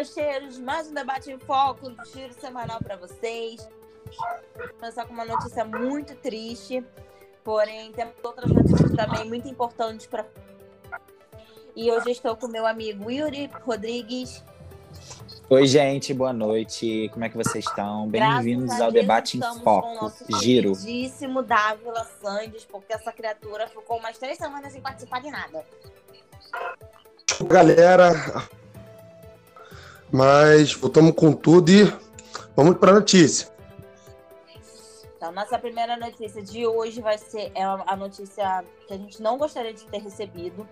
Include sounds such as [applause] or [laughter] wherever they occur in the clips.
forasteiros, mais um debate em foco, um giro semanal para vocês. Vou começar com uma notícia muito triste, porém temos outras notícias também muito importantes para. E hoje estou com meu amigo Yuri Rodrigues. Oi, gente, boa noite. Como é que vocês estão? Bem-vindos ao debate em foco. Giro. Queridíssimo Dávila Sandes, porque essa criatura ficou umas três semanas sem participar de nada. Galera, mas voltamos com tudo e vamos para a notícia. Então, nossa primeira notícia de hoje vai ser é a notícia que a gente não gostaria de ter recebido,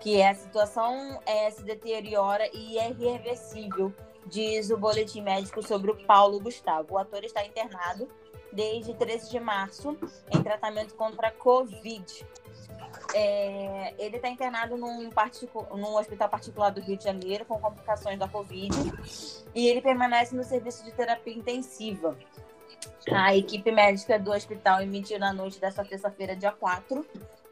que é a situação é, se deteriora e é irreversível, diz o boletim médico sobre o Paulo Gustavo. O ator está internado desde 13 de março em tratamento contra a Covid. É, ele está internado num, num, hospital particular do Rio de Janeiro com complicações da Covid e ele permanece no serviço de terapia intensiva. A equipe médica do hospital emitiu na noite desta terça-feira, dia 4,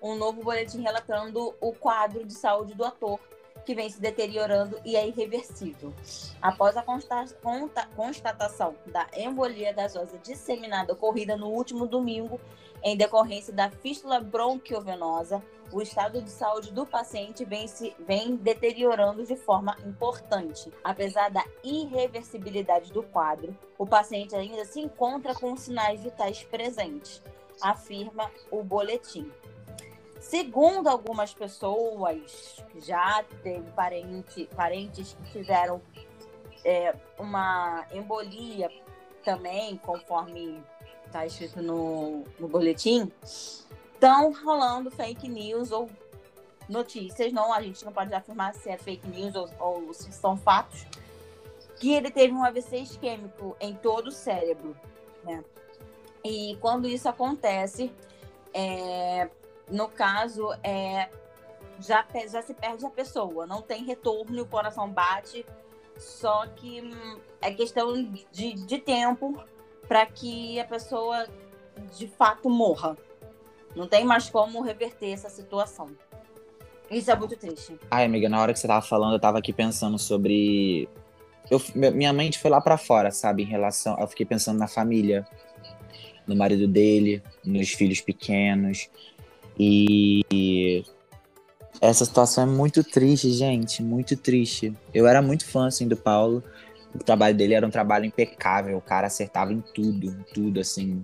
um novo boletim relatando o quadro de saúde do ator, que vem se deteriorando e é irreversível. Após a consta constatação da embolia gasosa disseminada ocorrida no último domingo, em decorrência da fístula bronquiovenosa, o estado de saúde do paciente vem, se, vem deteriorando de forma importante. Apesar da irreversibilidade do quadro, o paciente ainda se encontra com sinais vitais presentes, afirma o boletim. Segundo algumas pessoas, já teve parente, parentes que tiveram é, uma embolia também, conforme está escrito no, no boletim, estão rolando fake news ou notícias, não, a gente não pode afirmar se é fake news ou, ou se são fatos, que ele teve um AVC isquêmico em todo o cérebro, né? E quando isso acontece, é, no caso, é, já, já se perde a pessoa, não tem retorno o coração bate, só que hum, é questão de, de tempo para que a pessoa de fato morra. Não tem mais como reverter essa situação. Isso é muito triste. Ai, amiga, na hora que você tava falando, eu tava aqui pensando sobre. Eu, minha mente foi lá para fora, sabe? Em relação. Eu fiquei pensando na família, no marido dele, nos filhos pequenos. E. Essa situação é muito triste, gente. Muito triste. Eu era muito fã, assim, do Paulo o trabalho dele era um trabalho impecável, o cara acertava em tudo, em tudo, assim.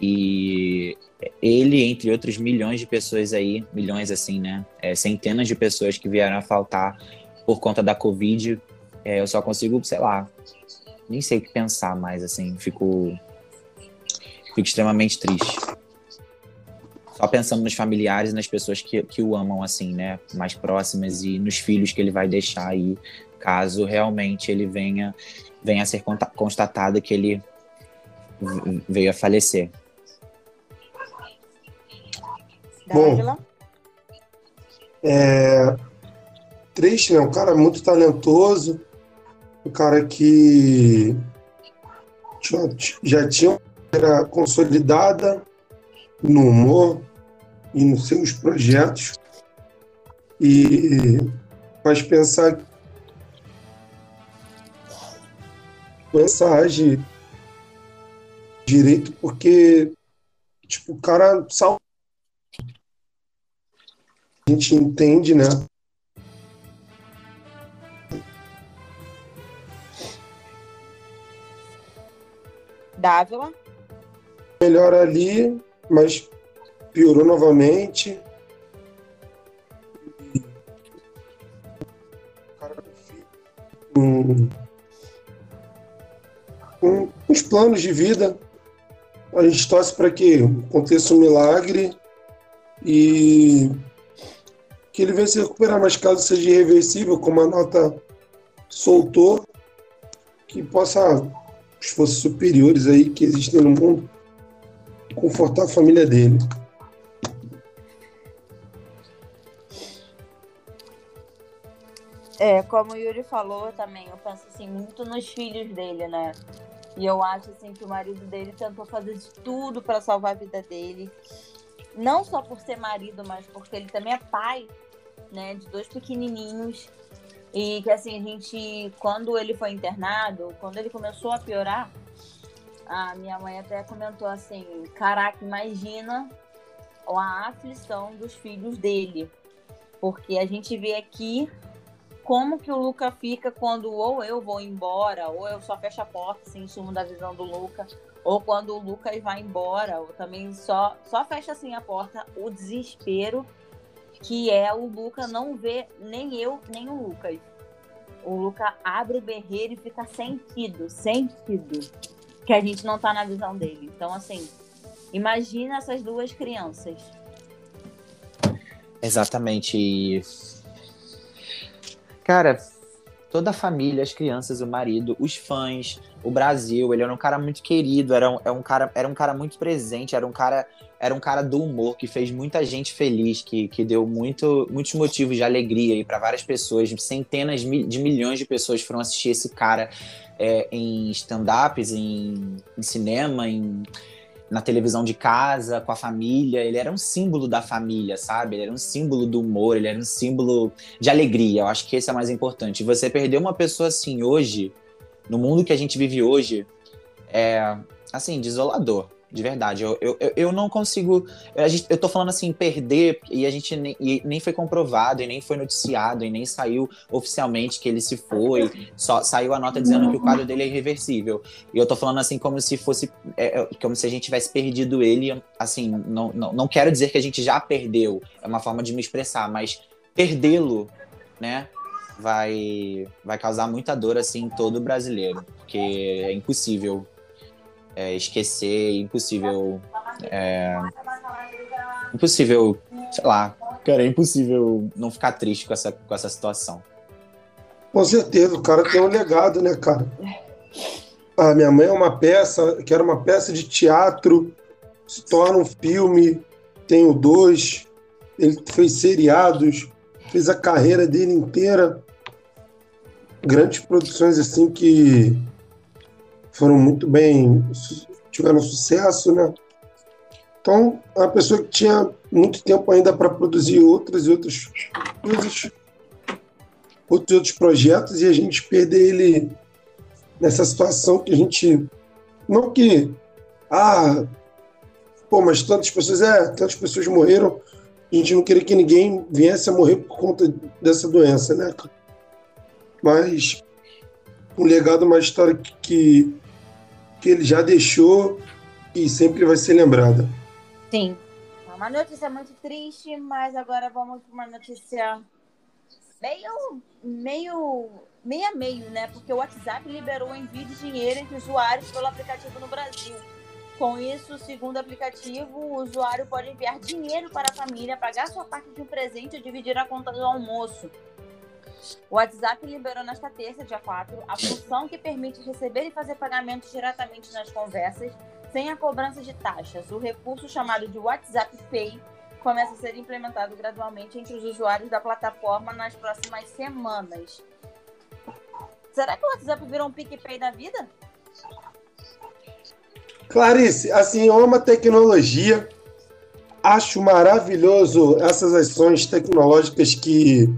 E ele, entre outros milhões de pessoas aí, milhões assim, né? É, centenas de pessoas que vieram a faltar por conta da Covid, é, eu só consigo, sei lá, nem sei o que pensar mais, assim, fico, fico extremamente triste. Só pensando nos familiares e nas pessoas que, que o amam, assim, né? Mais próximas e nos filhos que ele vai deixar aí caso realmente ele venha, venha a ser constatado que ele veio a falecer. Bom, é triste, né? Um cara muito talentoso, um cara que já, já tinha uma consolidada no humor e nos seus projetos e faz pensar age direito porque tipo, o cara sal... a gente entende, né? Dávila. Melhor ali, mas piorou novamente. Um com os planos de vida. A gente torce para que aconteça um milagre e que ele venha se recuperar, mas caso seja irreversível, como a nota soltou, que possa os forças superiores aí que existem no mundo confortar a família dele. É, como o Yuri falou também, eu penso assim muito nos filhos dele, né? E eu acho assim que o marido dele tentou fazer de tudo para salvar a vida dele. Não só por ser marido, mas porque ele também é pai, né, de dois pequenininhos. E que assim, a gente, quando ele foi internado, quando ele começou a piorar, a minha mãe até comentou assim: caraca, imagina a aflição dos filhos dele. Porque a gente vê aqui como que o Luca fica quando ou eu vou embora, ou eu só fecho a porta, assim, sumo da visão do Luca, ou quando o Lucas vai embora, ou também só, só fecha assim a porta, o desespero que é o Luca não ver nem eu, nem o Lucas. O Luca abre o berreiro e fica sentido, sentido que a gente não tá na visão dele. Então, assim, imagina essas duas crianças. Exatamente. Cara, toda a família, as crianças, o marido, os fãs, o Brasil, ele era um cara muito querido, era um, era um, cara, era um cara muito presente, era um cara, era um cara do humor que fez muita gente feliz, que, que deu muito, muitos motivos de alegria para várias pessoas, centenas de milhões de pessoas foram assistir esse cara é, em stand-ups, em, em cinema, em na televisão de casa, com a família. Ele era um símbolo da família, sabe? Ele era um símbolo do humor, ele era um símbolo de alegria. Eu acho que esse é mais importante. você perder uma pessoa assim hoje, no mundo que a gente vive hoje, é, assim, desolador de verdade. Eu, eu, eu não consigo. A gente, eu tô falando assim, perder, e a gente nem, nem foi comprovado, e nem foi noticiado, e nem saiu oficialmente que ele se foi. Só saiu a nota dizendo que o quadro dele é irreversível. E eu tô falando assim como se fosse. É, é, como se a gente tivesse perdido ele. Assim, não, não, não quero dizer que a gente já perdeu. É uma forma de me expressar, mas perdê-lo, né? Vai, vai causar muita dor assim em todo brasileiro, porque é impossível é, esquecer, impossível. É, impossível, sei lá. Cara, é impossível não ficar triste com essa, com essa situação. Com certeza, o cara tem um legado, né, cara? A minha mãe é uma peça, que era uma peça de teatro, se torna um filme, tem o dois, ele fez seriados, fez a carreira dele inteira. Grandes produções assim que foram muito bem, tiveram sucesso, né? Então, é uma pessoa que tinha muito tempo ainda para produzir outras e outras coisas, outros outros projetos, e a gente perder ele nessa situação que a gente. Não que. Ah, pô, mas tantas pessoas. É, tantas pessoas morreram. A gente não queria que ninguém viesse a morrer por conta dessa doença, né? Mas um legado, uma história que, que que ele já deixou e sempre vai ser lembrada. Sim. Uma notícia muito triste, mas agora vamos para uma notícia meio, meio, meio a meio, né? Porque o WhatsApp liberou envio de dinheiro entre usuários pelo aplicativo no Brasil. Com isso, segundo o aplicativo, o usuário pode enviar dinheiro para a família, pagar sua parte de um presente ou dividir a conta do almoço. O WhatsApp liberou nesta terça, dia 4, a função que permite receber e fazer pagamentos diretamente nas conversas, sem a cobrança de taxas. O recurso chamado de WhatsApp Pay começa a ser implementado gradualmente entre os usuários da plataforma nas próximas semanas. Será que o WhatsApp virou um PicPay da vida? Clarice, assim, eu amo a tecnologia. Acho maravilhoso essas ações tecnológicas que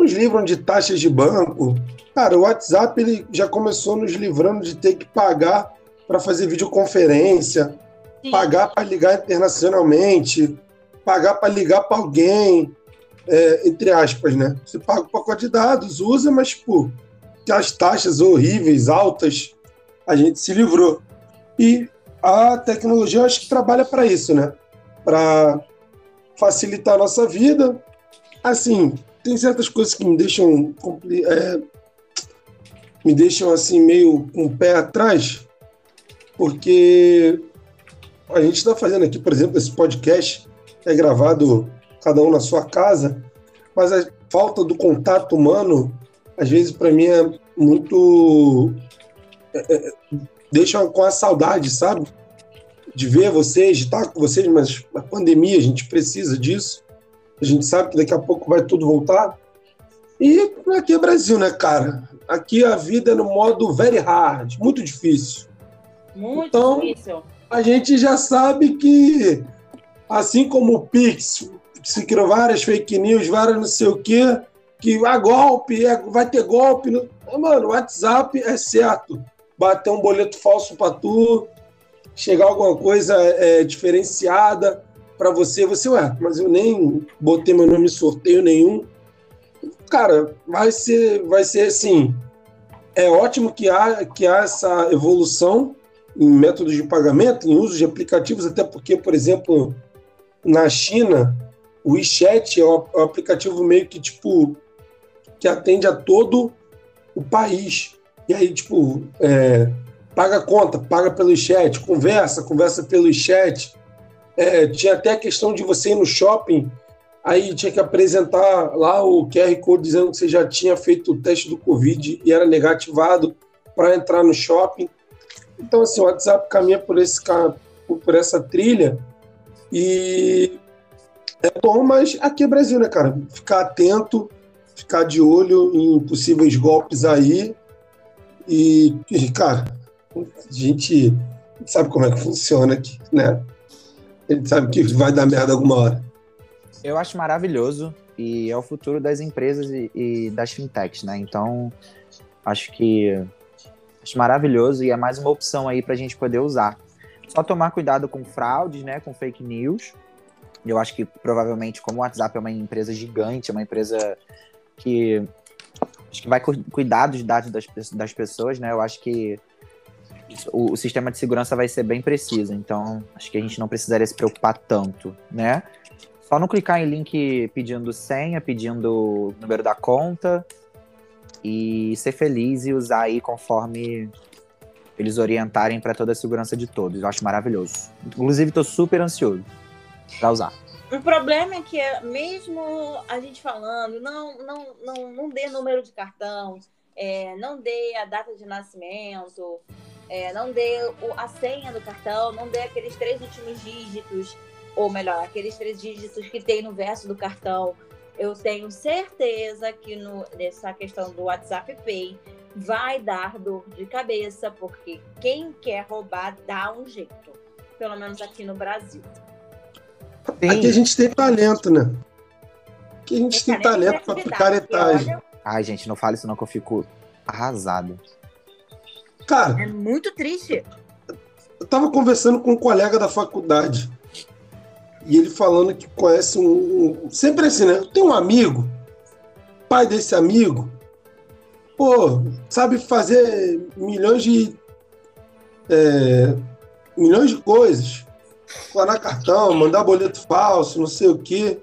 nos livram de taxas de banco. Cara, o WhatsApp ele já começou nos livrando de ter que pagar para fazer videoconferência, Sim. pagar para ligar internacionalmente, pagar para ligar para alguém, é, entre aspas, né? Você paga o pacote de dados, usa, mas, tipo, as taxas horríveis, altas, a gente se livrou. E a tecnologia, eu acho que trabalha para isso, né? Para facilitar a nossa vida. Assim, tem certas coisas que me deixam é, me deixam assim meio com o pé atrás, porque a gente está fazendo aqui, por exemplo, esse podcast é gravado cada um na sua casa, mas a falta do contato humano, às vezes para mim é muito é, é, deixa com a saudade, sabe? De ver vocês, de estar com vocês, mas a pandemia a gente precisa disso. A gente sabe que daqui a pouco vai tudo voltar. E aqui é Brasil, né, cara? Aqui a vida é no modo very hard, muito difícil. Muito então, difícil. A gente já sabe que, assim como o Pix, se criou várias fake news, várias não sei o quê, que ah, golpe, é, vai ter golpe. Mano, o WhatsApp é certo. Bater um boleto falso para tu, chegar alguma coisa é, diferenciada para você, você, ué, mas eu nem botei meu nome em sorteio nenhum. Cara, vai ser, vai ser assim. É ótimo que há, que há essa evolução em métodos de pagamento, em uso de aplicativos, até porque, por exemplo, na China, o WeChat é o aplicativo meio que tipo que atende a todo o país. E aí, tipo, é, paga conta, paga pelo chat, conversa, conversa pelo chat. É, tinha até a questão de você ir no shopping, aí tinha que apresentar lá o QR Code dizendo que você já tinha feito o teste do Covid e era negativado para entrar no shopping. Então, assim, o WhatsApp caminha por, esse, por essa trilha e é bom, mas aqui é Brasil, né, cara? Ficar atento, ficar de olho em possíveis golpes aí. E, cara, a gente sabe como é que funciona aqui, né? [laughs] Gente sabe que vai dar merda alguma hora. Eu acho maravilhoso e é o futuro das empresas e, e das fintechs, né? Então, acho que acho maravilhoso e é mais uma opção aí para a gente poder usar. Só tomar cuidado com fraudes, né? Com fake news. Eu acho que provavelmente, como o WhatsApp é uma empresa gigante, é uma empresa que acho que vai cuidar dos dados das, das pessoas, né? Eu acho que o, o, sistema de segurança vai ser bem preciso, então acho que a gente não precisaria se preocupar tanto, né? Só não clicar em link pedindo senha, pedindo número da conta e ser feliz e usar aí conforme eles orientarem para toda a segurança de todos. Eu acho maravilhoso. Inclusive, estou super ansioso para usar. O problema é que, mesmo a gente falando, não, não, não, não dê número de cartão, é, não dê a data de nascimento, é, não dê o, a senha do cartão, não dê aqueles três últimos dígitos, ou melhor, aqueles três dígitos que tem no verso do cartão. Eu tenho certeza que no, nessa questão do WhatsApp Pay vai dar dor de cabeça, porque quem quer roubar dá um jeito, pelo menos aqui no Brasil. Sim. Aqui a gente tem talento, né? Aqui a gente tem, tem talento para picaretagem. Ai, gente, não fale isso não que eu fico arrasado. Cara. É muito triste. Eu tava conversando com um colega da faculdade. E ele falando que conhece um. um sempre assim, né? Tem um amigo, pai desse amigo, pô, sabe fazer milhões de. É, milhões de coisas. Clonar cartão, mandar boleto falso, não sei o quê.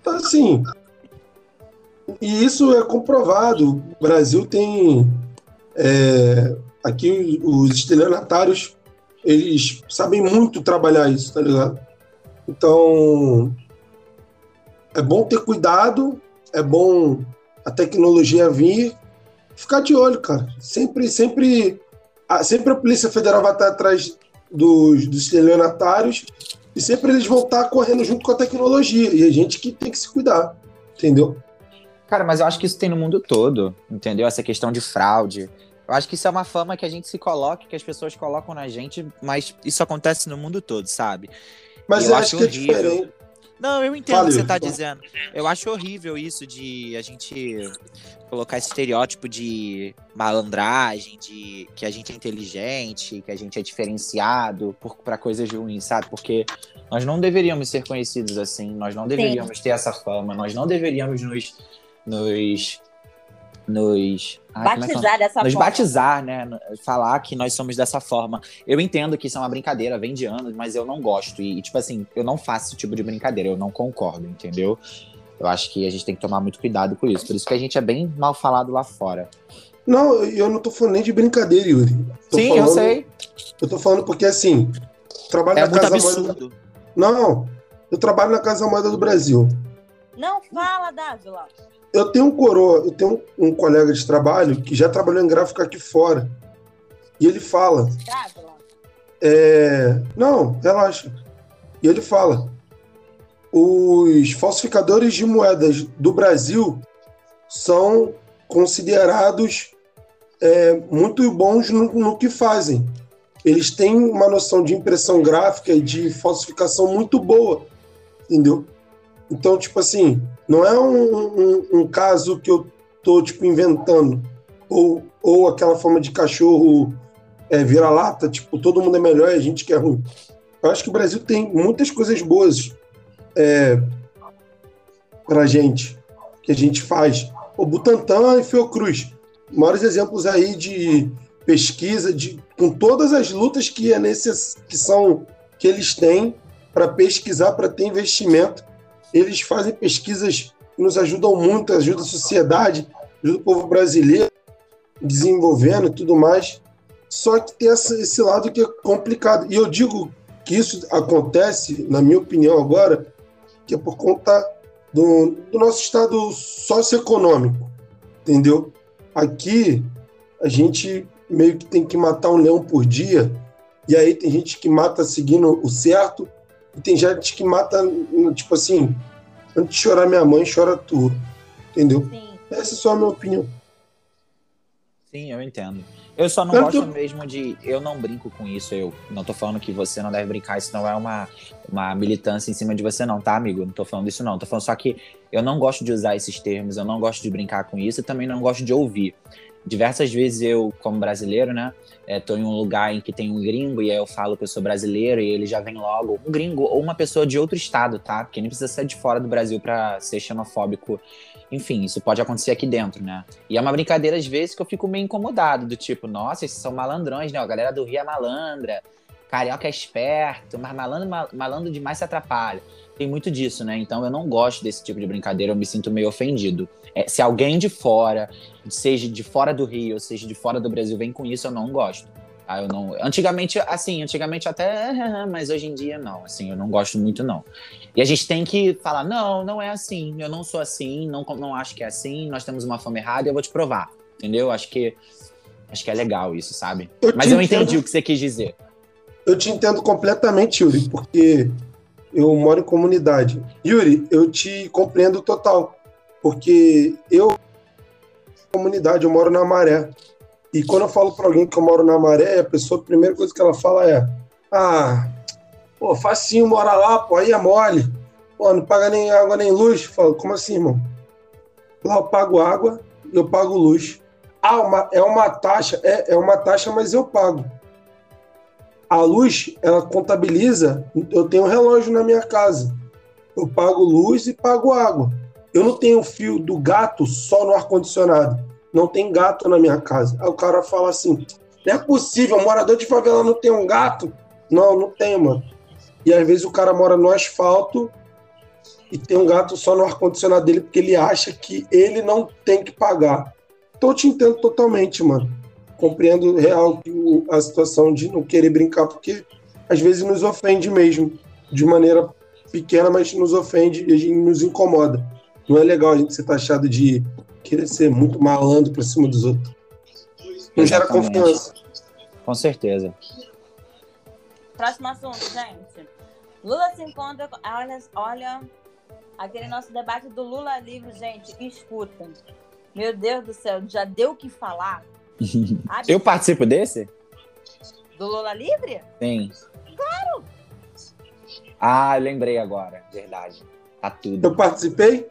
Então, assim. E isso é comprovado. O Brasil tem é, Aqui os estelionatários, eles sabem muito trabalhar isso, tá ligado? Então, é bom ter cuidado, é bom a tecnologia vir, ficar de olho, cara. Sempre, sempre, sempre a Polícia Federal vai estar atrás dos, dos estelionatários e sempre eles vão estar correndo junto com a tecnologia. E a gente que tem que se cuidar, entendeu? Cara, mas eu acho que isso tem no mundo todo, entendeu? Essa questão de fraude, eu acho que isso é uma fama que a gente se coloca, que as pessoas colocam na gente, mas isso acontece no mundo todo, sabe? Mas eu, eu acho, acho que horrível. é diferente. Não, eu entendo o que você tá dizendo. Eu acho horrível isso de a gente colocar esse estereótipo de malandragem, de que a gente é inteligente, que a gente é diferenciado para coisas ruins, sabe? Porque nós não deveríamos ser conhecidos assim, nós não deveríamos Sim. ter essa fama, nós não deveríamos nos, nos nos ai, é batizar é dessa nos forma. batizar, né? Falar que nós somos dessa forma. Eu entendo que isso é uma brincadeira, vem de anos, mas eu não gosto. E, tipo assim, eu não faço esse tipo de brincadeira, eu não concordo, entendeu? Eu acho que a gente tem que tomar muito cuidado com isso. Por isso que a gente é bem mal falado lá fora. Não, eu não tô falando nem de brincadeira, Yuri. Tô Sim, falando, eu sei. Eu tô falando porque, assim, trabalho é na Casa absurdo. Moeda... Não, eu trabalho na Casa Moeda do Brasil. Não fala, Dávila eu tenho um coroa, eu tenho um, um, colega de trabalho que já trabalhou em gráfico aqui fora. E ele fala. É, não, relaxa. E ele fala: os falsificadores de moedas do Brasil são considerados é, muito bons no, no que fazem. Eles têm uma noção de impressão gráfica e de falsificação muito boa, entendeu? Então, tipo assim, não é um, um, um caso que eu tô, tipo, inventando. Ou, ou aquela forma de cachorro é, vira-lata, tipo, todo mundo é melhor e a gente que é ruim. Eu acho que o Brasil tem muitas coisas boas é, pra gente, que a gente faz. O Butantan e Fiocruz, maiores exemplos aí de pesquisa, de, com todas as lutas que, é necess, que são que eles têm para pesquisar, para ter investimento. Eles fazem pesquisas que nos ajudam muito, ajudam a sociedade, ajudam o povo brasileiro desenvolvendo e tudo mais. Só que tem essa, esse lado que é complicado. E eu digo que isso acontece, na minha opinião agora, que é por conta do, do nosso estado socioeconômico, entendeu? Aqui, a gente meio que tem que matar um leão por dia, e aí tem gente que mata seguindo o certo, e tem gente que mata, tipo assim, antes de chorar minha mãe, chora tu, entendeu? Sim. Essa é só a minha opinião. Sim, eu entendo. Eu só não gosto mesmo de. Eu não brinco com isso. Eu não tô falando que você não deve brincar, isso não é uma, uma militância em cima de você, não, tá, amigo? Não tô falando isso, não. Tô falando só que eu não gosto de usar esses termos, eu não gosto de brincar com isso e também não gosto de ouvir. Diversas vezes eu, como brasileiro, né, é, tô em um lugar em que tem um gringo e aí eu falo que eu sou brasileiro e ele já vem logo, um gringo ou uma pessoa de outro estado, tá? Porque nem precisa ser de fora do Brasil para ser xenofóbico enfim, isso pode acontecer aqui dentro, né? E é uma brincadeira, às vezes, que eu fico meio incomodado, do tipo, nossa, esses são malandrões, né? A galera do Rio é malandra, carioca é esperto, mas malandro, malandro demais se atrapalha. Tem muito disso, né? Então eu não gosto desse tipo de brincadeira, eu me sinto meio ofendido. É, se alguém de fora, seja de fora do Rio, seja de fora do Brasil, vem com isso, eu não gosto. Ah, eu não. Antigamente, assim, antigamente até, [laughs] mas hoje em dia não, assim, eu não gosto muito não. E a gente tem que falar, não, não é assim, eu não sou assim, não, não acho que é assim, nós temos uma fama errada e eu vou te provar, entendeu? Acho que acho que é legal isso, sabe? Eu mas eu entendi entendo, o que você quis dizer. Eu te entendo completamente, Yuri, porque eu moro em comunidade. Yuri, eu te compreendo total, porque eu comunidade, eu moro na Maré. E quando eu falo para alguém que eu moro na Maré, a pessoa, a primeira coisa que ela fala é: Ah, pô, facinho mora lá, pô, aí é mole. Pô, não paga nem água nem luz. Falo, como assim, irmão? Lá eu pago água e eu pago luz. Ah, uma, é uma taxa, é, é uma taxa, mas eu pago. A luz, ela contabiliza, eu tenho um relógio na minha casa. Eu pago luz e pago água. Eu não tenho fio do gato só no ar-condicionado não tem gato na minha casa. Aí o cara fala assim: não é possível, morador de favela não tem um gato? Não, não tem, mano. E às vezes o cara mora no asfalto e tem um gato só no ar-condicionado dele porque ele acha que ele não tem que pagar. Então eu te entendo totalmente, mano. Compreendo real a situação de não querer brincar, porque às vezes nos ofende mesmo, de maneira pequena, mas nos ofende e nos incomoda. Não é legal a gente ser taxado de querer ser muito malandro pra cima dos outros. Não gera confiança. Com certeza. Próximo assunto, gente. Lula se encontra. Olha, olha aquele nosso debate do Lula livre, gente. Escuta. Meu Deus do céu, já deu o que falar? [laughs] Eu participo desse? Do Lula livre? Sim. Claro! Ah, lembrei agora. Verdade. Tá tudo. Eu participei?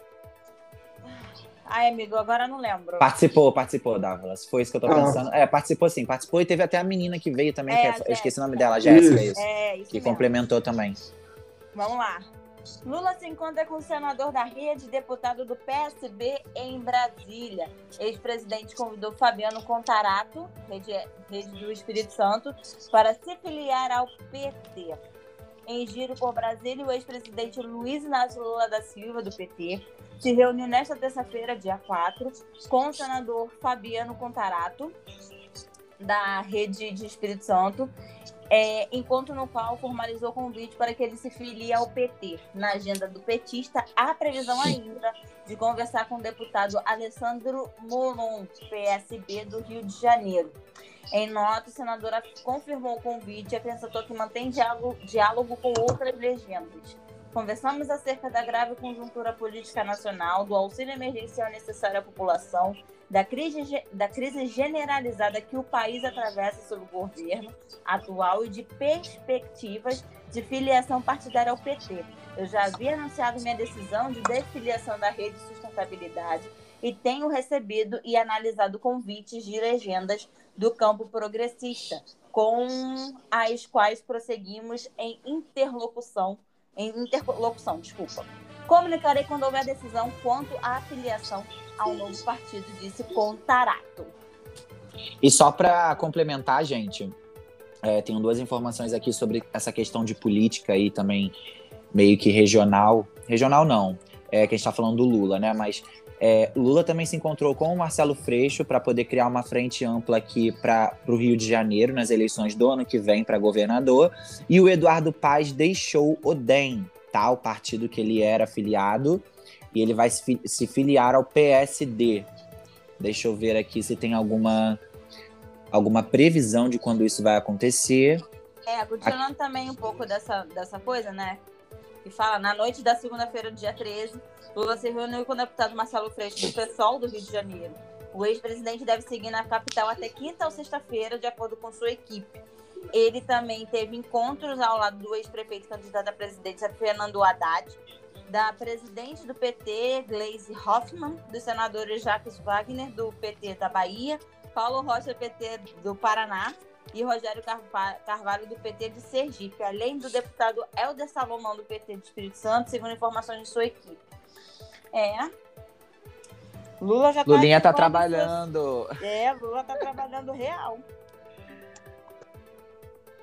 Ai, amigo, agora não lembro. Participou, participou, Dávalas. Foi isso que eu tô ah. pensando. É, participou sim, participou e teve até a menina que veio também, é, que é, eu esqueci o nome dela, Jéssica, isso. É, isso que mesmo. complementou também. Vamos lá. Lula se encontra com o senador da rede, deputado do PSB em Brasília. Ex-presidente convidou Fabiano Contarato, rede, rede do Espírito Santo, para se filiar ao PT. Em giro por Brasília, o ex-presidente Luiz Inácio Lula da Silva, do PT, se reuniu nesta terça-feira, dia 4, com o senador Fabiano Contarato, da Rede de Espírito Santo, é, encontro no qual formalizou o convite para que ele se filie ao PT. Na agenda do petista, há previsão ainda de conversar com o deputado Alessandro Molon, PSB do Rio de Janeiro. Em nota, a senadora confirmou o convite e acrescentou que mantém diálogo, diálogo com outras legendas. Conversamos acerca da grave conjuntura política nacional, do auxílio emergencial necessário à população, da crise, da crise generalizada que o país atravessa sob o governo atual e de perspectivas de filiação partidária ao PT. Eu já havia anunciado minha decisão de desfiliação da Rede Sustentabilidade e tenho recebido e analisado convites de legendas do campo progressista, com as quais prosseguimos em interlocução, em interlocução, desculpa. Comunicarei quando houver decisão quanto à afiliação ao novo partido, disse Contarato. E só para complementar, gente, é, tenho duas informações aqui sobre essa questão de política aí também meio que regional. Regional não, é que a gente está falando do Lula, né? Mas é, Lula também se encontrou com o Marcelo Freixo para poder criar uma frente ampla aqui para o Rio de Janeiro, nas eleições do ano que vem para governador. E o Eduardo Paz deixou o DEM, tá? o partido que ele era afiliado, e ele vai se, filiar ao PSD. Deixa eu ver aqui se tem alguma, alguma previsão de quando isso vai acontecer. É, continuando também um pouco dessa, dessa coisa, né? Que fala, na noite da segunda-feira, dia 13, Lula se reuniu com o deputado Marcelo Freixo do PSOL do Rio de Janeiro. O ex-presidente deve seguir na capital até quinta ou sexta-feira, de acordo com sua equipe. Ele também teve encontros ao lado do ex-prefeito candidato à presidência Fernando Haddad, da presidente do PT, Gleisi Hoffmann, dos senadores Jacques Wagner, do PT da Bahia, Paulo Rocha, PT do Paraná, e Rogério Carvalho, do PT de Sergipe, além do deputado Helder Salomão, do PT do Espírito Santo, segundo informações de sua equipe. É. Lula já tá Lulinha tá trabalhando. É, Lula tá trabalhando real.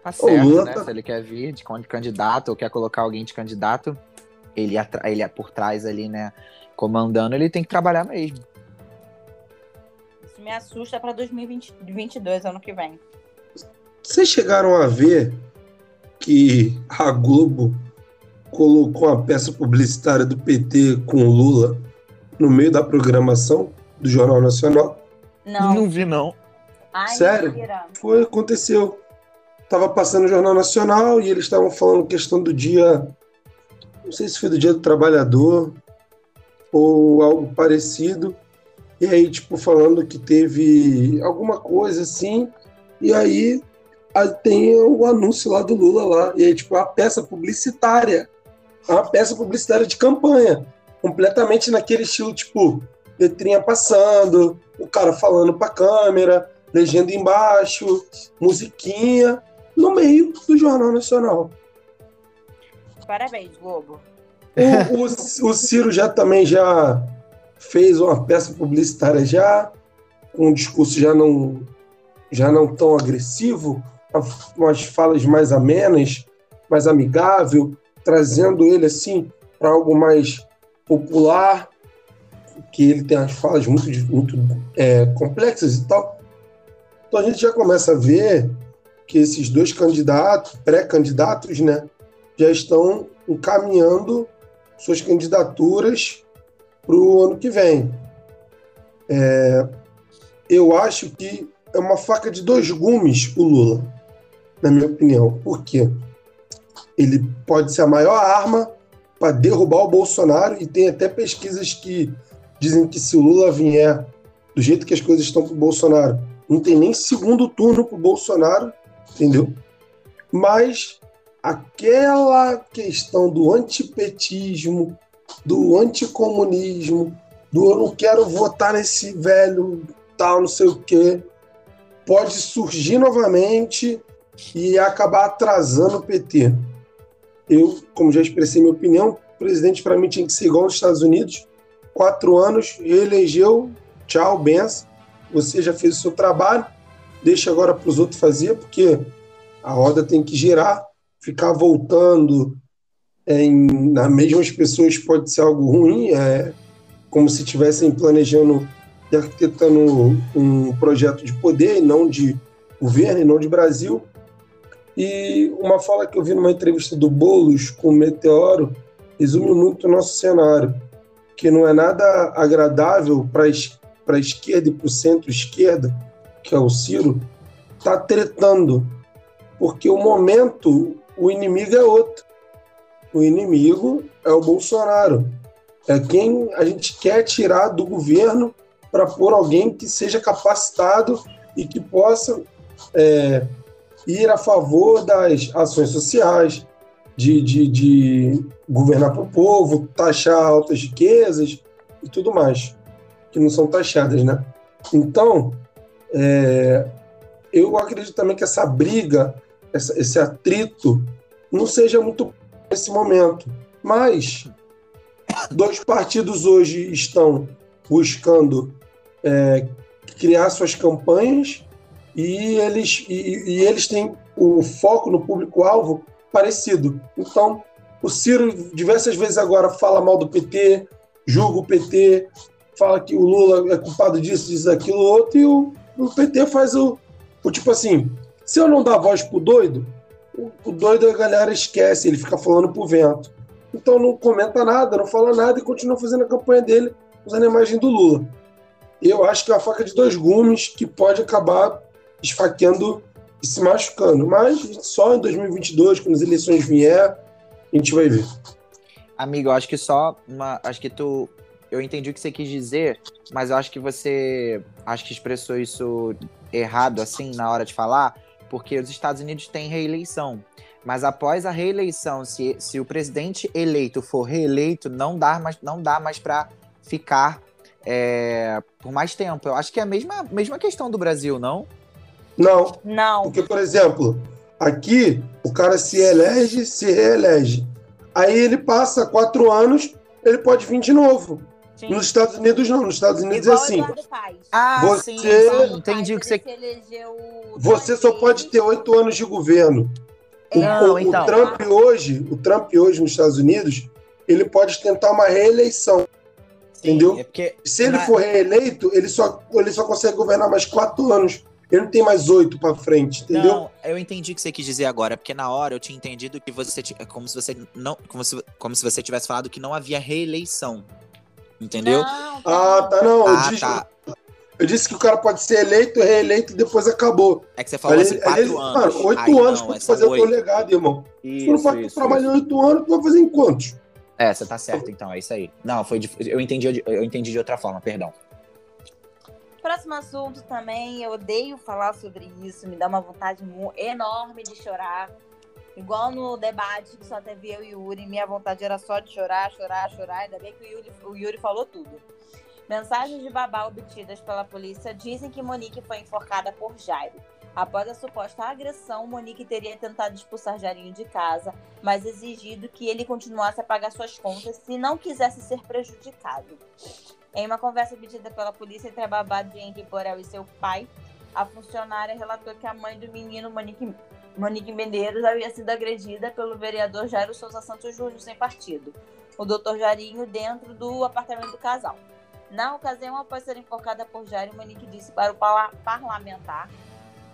Tá certo, né? Tá... Se ele quer vir de candidato ou quer colocar alguém de candidato, ele, ele é por trás ali, né? Comandando, ele tem que trabalhar mesmo. Isso me assusta para 2022, ano que vem. Vocês chegaram a ver que a Globo colocou a peça publicitária do PT com o Lula no meio da programação do Jornal Nacional? Não. Não vi, não. Ai, Sério? Mentira. Foi, aconteceu. Tava passando o Jornal Nacional e eles estavam falando questão do dia. Não sei se foi do dia do trabalhador ou algo parecido. E aí, tipo, falando que teve alguma coisa assim. E aí tem o anúncio lá do Lula lá. E aí, tipo, a peça publicitária uma peça publicitária de campanha, completamente naquele estilo, tipo, letrinha passando, o cara falando pra câmera, legenda embaixo, musiquinha, no meio do Jornal Nacional. Parabéns, Globo. O, o, o Ciro já também já fez uma peça publicitária já, com um discurso já não, já não tão agressivo, umas falas mais amenas, mais amigável, trazendo ele assim para algo mais popular, que ele tem as falas muito, muito é, complexas e tal. Então a gente já começa a ver que esses dois candidatos, pré-candidatos, né, já estão encaminhando suas candidaturas para o ano que vem. É, eu acho que é uma faca de dois gumes o Lula, na minha opinião. Por quê? ele pode ser a maior arma para derrubar o Bolsonaro e tem até pesquisas que dizem que se o Lula vier do jeito que as coisas estão para o Bolsonaro, não tem nem segundo turno para o Bolsonaro, entendeu? Mas aquela questão do antipetismo, do anticomunismo, do eu não quero votar nesse velho tal, não sei o quê, pode surgir novamente e acabar atrasando o PT eu, como já expressei minha opinião, o presidente para mim tinha que ser igual aos Estados Unidos, quatro anos, reelegeu, tchau, benção, você já fez o seu trabalho, deixa agora para os outros fazer, porque a roda tem que girar, ficar voltando em, nas mesmas pessoas pode ser algo ruim, é como se estivessem planejando e arquitetando um projeto de poder e não de governo e não de Brasil. E uma fala que eu vi numa entrevista do Bolos com o Meteoro resume muito o nosso cenário, que não é nada agradável para a esquerda e para o centro-esquerda, que é o Ciro, tá tretando, porque o momento, o inimigo é outro. O inimigo é o Bolsonaro. É quem a gente quer tirar do governo para pôr alguém que seja capacitado e que possa é, ir a favor das ações sociais, de, de, de governar para o povo, taxar altas riquezas e tudo mais, que não são taxadas, né? Então, é, eu acredito também que essa briga, essa, esse atrito, não seja muito nesse momento. Mas dois partidos hoje estão buscando é, criar suas campanhas e eles, e, e eles têm o foco no público-alvo parecido. Então, o Ciro diversas vezes agora fala mal do PT, julga o PT, fala que o Lula é culpado disso, diz aquilo, outro, e o, o PT faz o, o, tipo assim, se eu não dar voz pro doido, o, o doido a galera esquece, ele fica falando pro vento. Então não comenta nada, não fala nada e continua fazendo a campanha dele usando a imagem do Lula. Eu acho que é uma faca de dois gumes que pode acabar esfaqueando e se machucando. Mas só em 2022, quando as eleições vier, a gente vai ver. Amigo, eu acho que só uma. Acho que tu. Eu entendi o que você quis dizer, mas eu acho que você. Acho que expressou isso errado, assim, na hora de falar, porque os Estados Unidos têm reeleição. Mas após a reeleição, se, se o presidente eleito for reeleito, não dá mais, não dá mais para ficar é, por mais tempo. Eu acho que é a mesma, mesma questão do Brasil, não? Não. Não. Porque, por exemplo, aqui o cara se elege, se reelege. Aí ele passa quatro anos, ele pode vir de novo. Sim. Nos Estados Unidos, não. Nos Estados Unidos Igual é assim. Ah, você, sim, entendi o que você. Você só pode ter oito anos de governo. Não, o, então. o Trump hoje, o Trump hoje nos Estados Unidos, ele pode tentar uma reeleição. Sim, entendeu? É porque, Se ele na... for reeleito, ele só, ele só consegue governar mais quatro anos. Ele não tem mais oito para frente, entendeu? Não, eu entendi o que você quis dizer agora, porque na hora eu tinha entendido que você como se você não, como se, como se você tivesse falado que não havia reeleição. Entendeu? Não, ah, tá não. Ah, eu, disse, tá. eu disse que o cara pode ser eleito, reeleito e depois acabou. É que você falou assim, quatro ele, anos. Mano, oito anos pra fazer o teu legado, irmão. Isso, Se não for trabalhando oito anos, tu vai fazer em quantos? É, você tá certo, então, é isso aí. Não, foi de, eu entendi, eu entendi de outra forma, perdão. Próximo assunto também, eu odeio falar sobre isso, me dá uma vontade enorme de chorar. Igual no debate que só teve eu e o Yuri, minha vontade era só de chorar, chorar, chorar. Ainda bem que o Yuri, o Yuri falou tudo. Mensagens de babá obtidas pela polícia dizem que Monique foi enforcada por Jairo. Após a suposta agressão, Monique teria tentado expulsar Jairinho de casa, mas exigido que ele continuasse a pagar suas contas se não quisesse ser prejudicado. Em uma conversa obtida pela polícia entre a babá de Henry Borel e seu pai, a funcionária relatou que a mãe do menino, Monique, Monique havia sido agredida pelo vereador Jairo Souza Santos Júnior sem partido, o doutor Jairinho, dentro do apartamento do casal. Na ocasião, após ser enforcada por Jairo, Monique disse para o parlamentar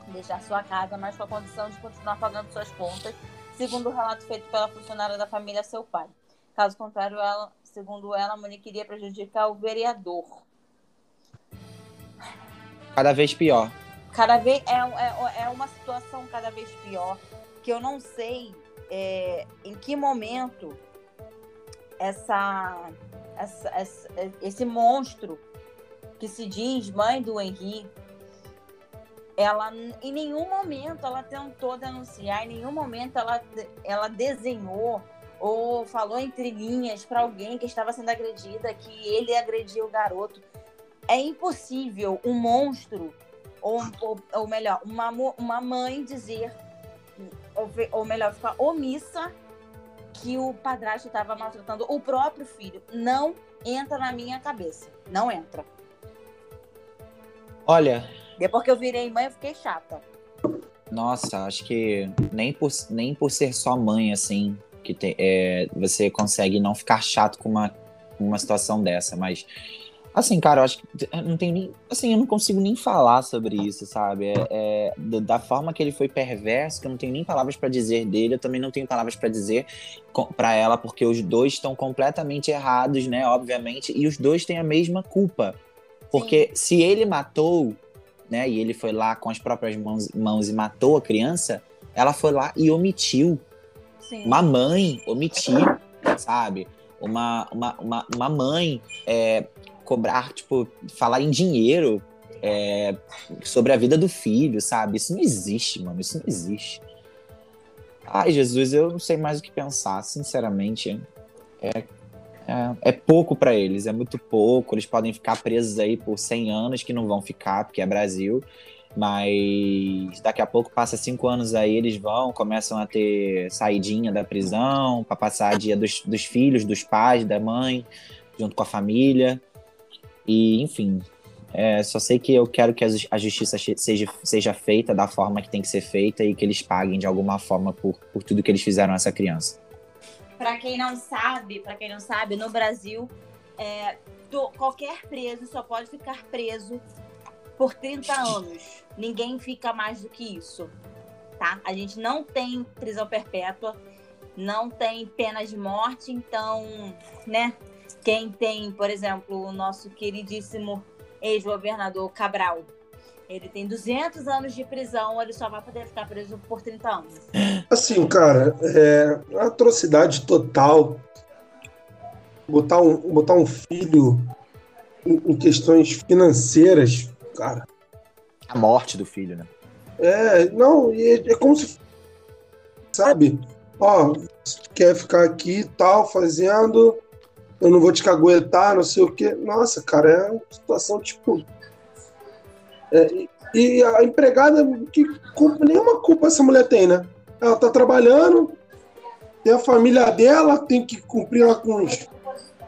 deixar sua casa, mas com a condição de continuar pagando suas contas, segundo o relato feito pela funcionária da família seu pai. Caso contrário, ela Segundo ela, a Monique iria prejudicar o vereador. Cada vez pior. Cada vez é, é, é uma situação cada vez pior que eu não sei é, em que momento essa, essa, essa, esse monstro que se diz mãe do Henri, ela em nenhum momento ela tentou denunciar, em nenhum momento ela, ela desenhou ou falou entre linhas para alguém que estava sendo agredida que ele agrediu o garoto. É impossível um monstro, ou, ou, ou melhor, uma, uma mãe dizer, ou, ou melhor, ficar omissa que o padrasto estava maltratando o próprio filho. Não entra na minha cabeça. Não entra. Olha. Depois que eu virei mãe, eu fiquei chata. Nossa, acho que nem por, nem por ser só mãe, assim, que tem, é, você consegue não ficar chato com uma, uma situação dessa, mas assim, cara, eu acho que não tem nem, assim, eu não consigo nem falar sobre isso, sabe? É, é da forma que ele foi perverso, que eu não tenho nem palavras para dizer dele, eu também não tenho palavras para dizer para ela, porque os dois estão completamente errados, né? Obviamente, e os dois têm a mesma culpa, porque Sim. se ele matou, né? E ele foi lá com as próprias mãos, mãos e matou a criança, ela foi lá e omitiu Sim. Uma mãe omitir, sabe? Uma, uma, uma, uma mãe é, cobrar, tipo, falar em dinheiro é, sobre a vida do filho, sabe? Isso não existe, mano. Isso não existe. Ai, Jesus, eu não sei mais o que pensar, sinceramente. É, é, é pouco para eles, é muito pouco. Eles podem ficar presos aí por 100 anos, que não vão ficar, porque é Brasil. Mas daqui a pouco, passa cinco anos aí, eles vão, começam a ter saidinha da prisão, para passar dia dos, dos filhos, dos pais, da mãe, junto com a família. E, enfim, é, só sei que eu quero que a justiça seja, seja feita da forma que tem que ser feita e que eles paguem de alguma forma por, por tudo que eles fizeram a essa criança. Para quem não sabe, para quem não sabe, no Brasil, é, do, qualquer preso só pode ficar preso por 30 anos. Ninguém fica mais do que isso, tá? A gente não tem prisão perpétua, não tem pena de morte, então, né? Quem tem, por exemplo, o nosso queridíssimo ex-governador Cabral. Ele tem 200 anos de prisão, ele só vai poder ficar preso por 30 anos. Assim, cara, é uma atrocidade total. Botar um, botar um filho em, em questões financeiras, cara. A morte do filho, né? É, não, é, é como se. Sabe? Ó, quer ficar aqui e tal, fazendo eu não vou te caguetar, não sei o quê. Nossa, cara, é uma situação tipo. É, e a empregada, que culpa, nenhuma culpa essa mulher tem, né? Ela tá trabalhando, tem a família dela, tem que cumprir lá com os,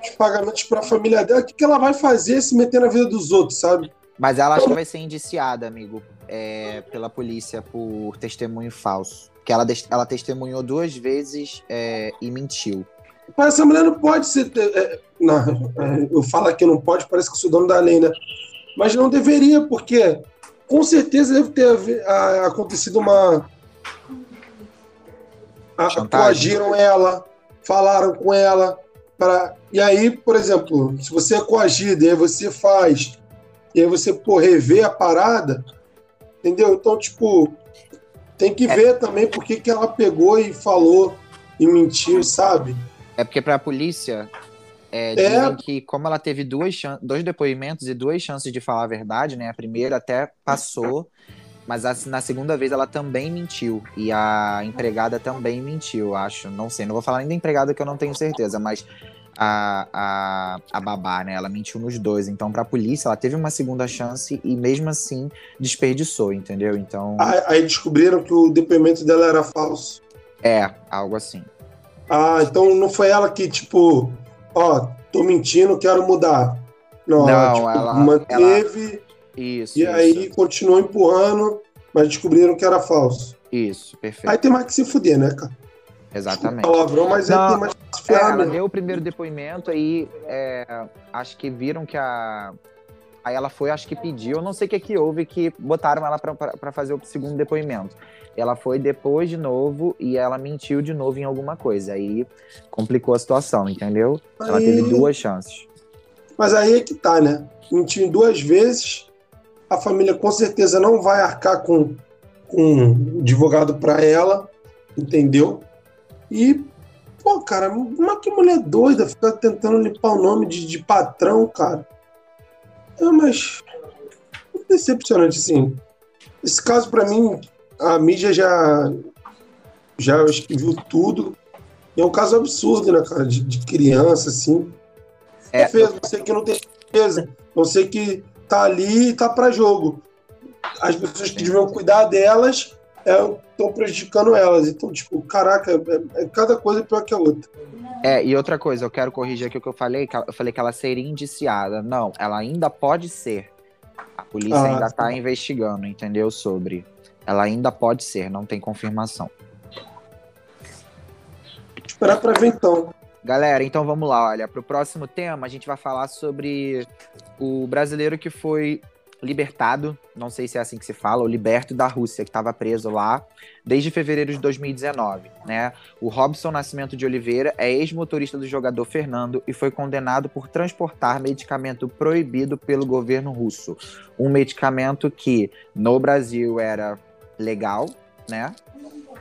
os pagamentos para a família dela. O que, que ela vai fazer se meter na vida dos outros, sabe? Mas ela acha que vai ser indiciada, amigo, é, pela polícia por testemunho falso. Que ela, ela testemunhou duas vezes é, e mentiu. Mas essa mulher não pode ser. É, não, é, eu falo que não pode, parece que sou dono da lei, né? Mas não deveria, porque com certeza deve ter a, acontecido uma. A, coagiram ela, falaram com ela. Pra, e aí, por exemplo, se você é coagido e aí você faz, e aí você pô, rever a parada, entendeu? Então, tipo, tem que é. ver também por que, ela pegou e falou e mentiu, sabe? É porque para a polícia é, é. dizem que como ela teve duas dois depoimentos e duas chances de falar a verdade, né? A primeira até passou, mas a, na segunda vez ela também mentiu e a empregada também mentiu, acho. Não sei, não vou falar nem da empregada que eu não tenho certeza, mas a, a, a babá, né? Ela mentiu nos dois. Então, para a polícia, ela teve uma segunda chance e mesmo assim desperdiçou, entendeu? Então. Aí descobriram que o depoimento dela era falso. É, algo assim. Ah, então não foi ela que, tipo, ó, tô mentindo, quero mudar. Não, não ela, tipo, ela manteve. Ela... Isso. E isso. aí continuou empurrando, mas descobriram que era falso. Isso, perfeito. Aí tem mais que se fuder, né, cara? Exatamente. Palavrão, mas não, tem mais que. É, ela deu o primeiro depoimento aí, é, acho que viram que a. Aí ela foi, acho que pediu, não sei o que, que houve, que botaram ela para fazer o segundo depoimento ela foi depois de novo e ela mentiu de novo em alguma coisa. Aí complicou a situação, entendeu? Aí... Ela teve duas chances. Mas aí é que tá, né? Mentiu duas vezes, a família com certeza não vai arcar com, com um advogado para ela, entendeu? E, pô, cara, uma que mulher doida ficar tentando limpar o nome de, de patrão, cara. É, mas. Decepcionante, assim. Esse caso, para mim, a mídia já, já viu tudo. É um caso absurdo, né, cara? De, de criança, assim. É. Defesa, você que não tem certeza. Você que tá ali e tá para jogo. As pessoas que deviam cuidar delas estão é, prejudicando elas. Então, tipo, caraca, é, é, cada coisa pior que a outra. É, e outra coisa, eu quero corrigir aqui o que eu falei, que eu falei que ela seria indiciada. Não, ela ainda pode ser. A polícia ah, ainda tá investigando, entendeu? Sobre. Ela ainda pode ser, não tem confirmação. Esperar para ver então. Galera, então vamos lá, olha, para o próximo tema a gente vai falar sobre o brasileiro que foi libertado, não sei se é assim que se fala, o liberto da Rússia, que estava preso lá desde fevereiro de 2019, né? O Robson Nascimento de Oliveira é ex-motorista do jogador Fernando e foi condenado por transportar medicamento proibido pelo governo russo. Um medicamento que no Brasil era legal, né?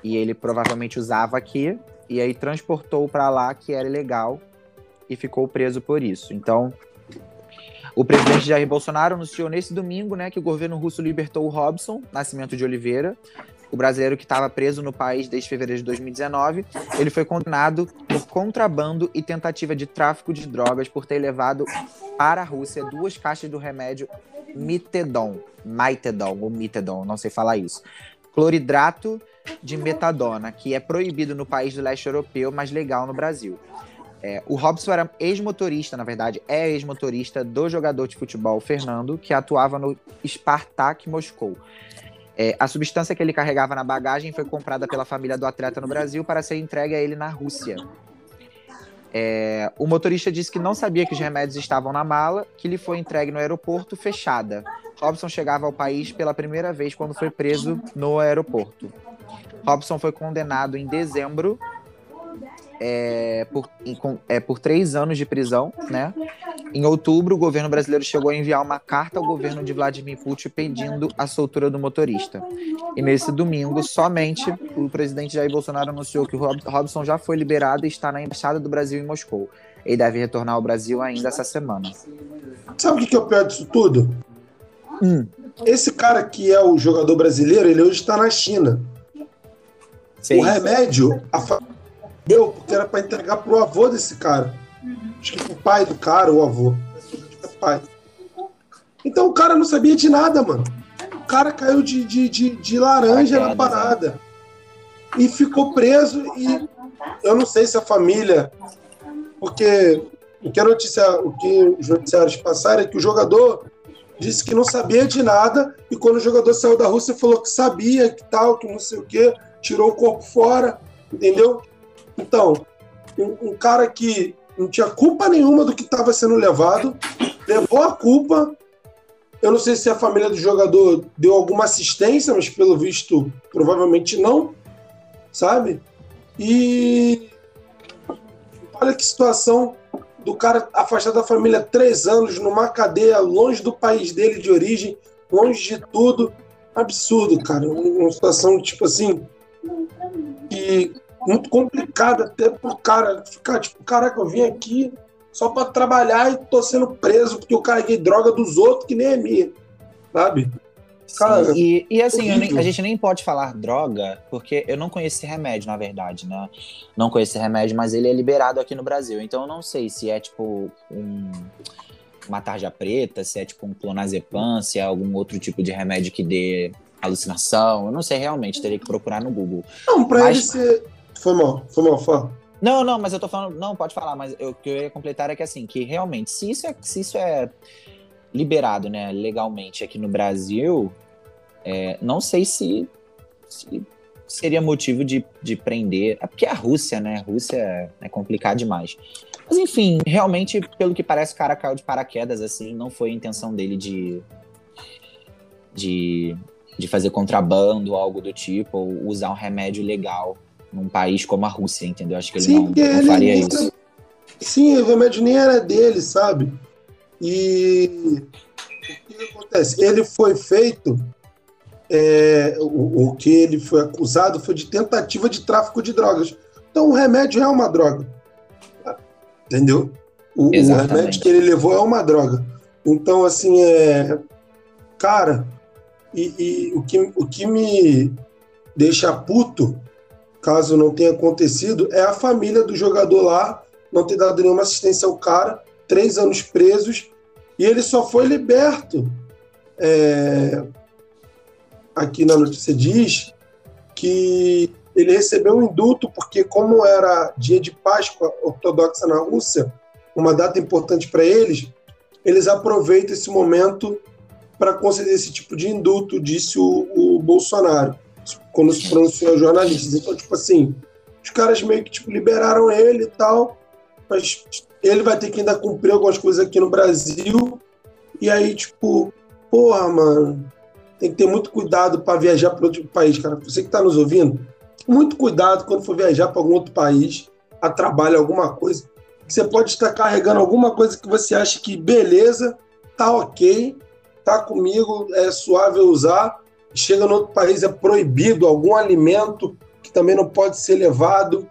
E ele provavelmente usava aqui e aí transportou para lá que era ilegal e ficou preso por isso. Então, o presidente Jair Bolsonaro anunciou nesse domingo, né, que o governo russo libertou o Robson Nascimento de Oliveira, o brasileiro que estava preso no país desde fevereiro de 2019, ele foi condenado por contrabando e tentativa de tráfico de drogas por ter levado para a Rússia duas caixas do remédio Mitedon, Mitedon ou Mitedon, não sei falar isso. Cloridrato de metadona, que é proibido no país do leste europeu, mas legal no Brasil. É, o Robson era ex-motorista, na verdade, é ex-motorista do jogador de futebol Fernando, que atuava no Spartak Moscou. É, a substância que ele carregava na bagagem foi comprada pela família do atleta no Brasil para ser entregue a ele na Rússia. É, o motorista disse que não sabia que os remédios estavam na mala, que lhe foi entregue no aeroporto fechada. Robson chegava ao país pela primeira vez quando foi preso no aeroporto. Robson foi condenado em dezembro é, por, é, por três anos de prisão, né? Em outubro, o governo brasileiro chegou a enviar uma carta ao governo de Vladimir Putin pedindo a soltura do motorista. E nesse domingo, somente o presidente Jair Bolsonaro anunciou que o Robson já foi liberado e está na embaixada do Brasil em Moscou. Ele deve retornar ao Brasil ainda essa semana. Sabe o que é o pior disso tudo? Hum. Esse cara que é o jogador brasileiro, ele hoje está na China. Sim. O remédio, a deu porque era para entregar pro avô desse cara. Acho que pro pai do cara, o avô. É pai. Então o cara não sabia de nada, mano. O cara caiu de, de, de, de laranja na parada. E ficou preso e eu não sei se a família. Porque o que, a notícia, o que os noticiários passaram é que o jogador disse que não sabia de nada e quando o jogador saiu da Rússia falou que sabia, que tal, que não sei o que, tirou o corpo fora, entendeu? Então, um, um cara que não tinha culpa nenhuma do que estava sendo levado, levou a culpa. Eu não sei se a família do jogador deu alguma assistência, mas pelo visto, provavelmente não, sabe? E olha que situação do cara afastado da família três anos, numa cadeia, longe do país dele de origem, longe de tudo. Absurdo, cara. Uma situação, tipo assim, que muito complicado até pro cara ficar tipo, caraca, eu vim aqui só para trabalhar e tô sendo preso porque eu carreguei droga dos outros que nem é minha, sabe? Cara, e, e assim, nem, a gente nem pode falar droga, porque eu não conheço esse remédio, na verdade, né? Não conheço esse remédio, mas ele é liberado aqui no Brasil. Então eu não sei se é tipo um, uma tarja preta, se é tipo um clonazepam, se é algum outro tipo de remédio que dê alucinação. Eu não sei realmente, teria que procurar no Google. Não, pra mas, ele ser foi mal, foi mal, fala. Não, não, mas eu tô falando. Não, pode falar, mas o que eu ia completar é que assim, que realmente, se isso é, se isso é liberado, né, legalmente aqui no Brasil, é, não sei se, se, seria motivo de, de prender. É porque é a Rússia, né? Rússia é, complicado demais. Mas enfim, realmente, pelo que parece, o cara caiu de paraquedas, assim, não foi a intenção dele de. de, de fazer contrabando algo do tipo, ou usar um remédio legal num país como a Rússia, entendeu? Acho que ele sim, não, não faria ele, isso. Sim, o remédio nem era dele, sabe? E o que acontece? Ele foi feito. É, o, o, que ele foi acusado foi de tentativa de tráfico de drogas. Então o remédio é uma droga. Entendeu? O, o remédio que ele levou é uma droga. Então, assim, é. Cara, e, e o, que, o que me deixa puto caso não tenha acontecido, é a família do jogador lá não ter dado nenhuma assistência ao cara, três anos presos, e ele só foi liberto. É... Aqui na notícia diz que ele recebeu um indulto porque, como era dia de Páscoa ortodoxa na Rússia, uma data importante para eles, eles aproveitam esse momento para conceder esse tipo de indulto, disse o, o Bolsonaro quando se pronunciou jornalistas. Então, tipo assim, os caras meio que tipo, liberaram ele e tal, mas ele vai ter que ainda cumprir algumas coisas aqui no Brasil. E aí, tipo, porra, mano, tem que ter muito cuidado para viajar para outro país, cara. Você que está nos ouvindo, muito cuidado quando for viajar para algum outro país, a trabalho, alguma coisa. Você pode estar carregando alguma coisa que você acha que beleza, tá ok, tá comigo, é suave usar, chega no outro país é proibido algum alimento que também não pode ser levado.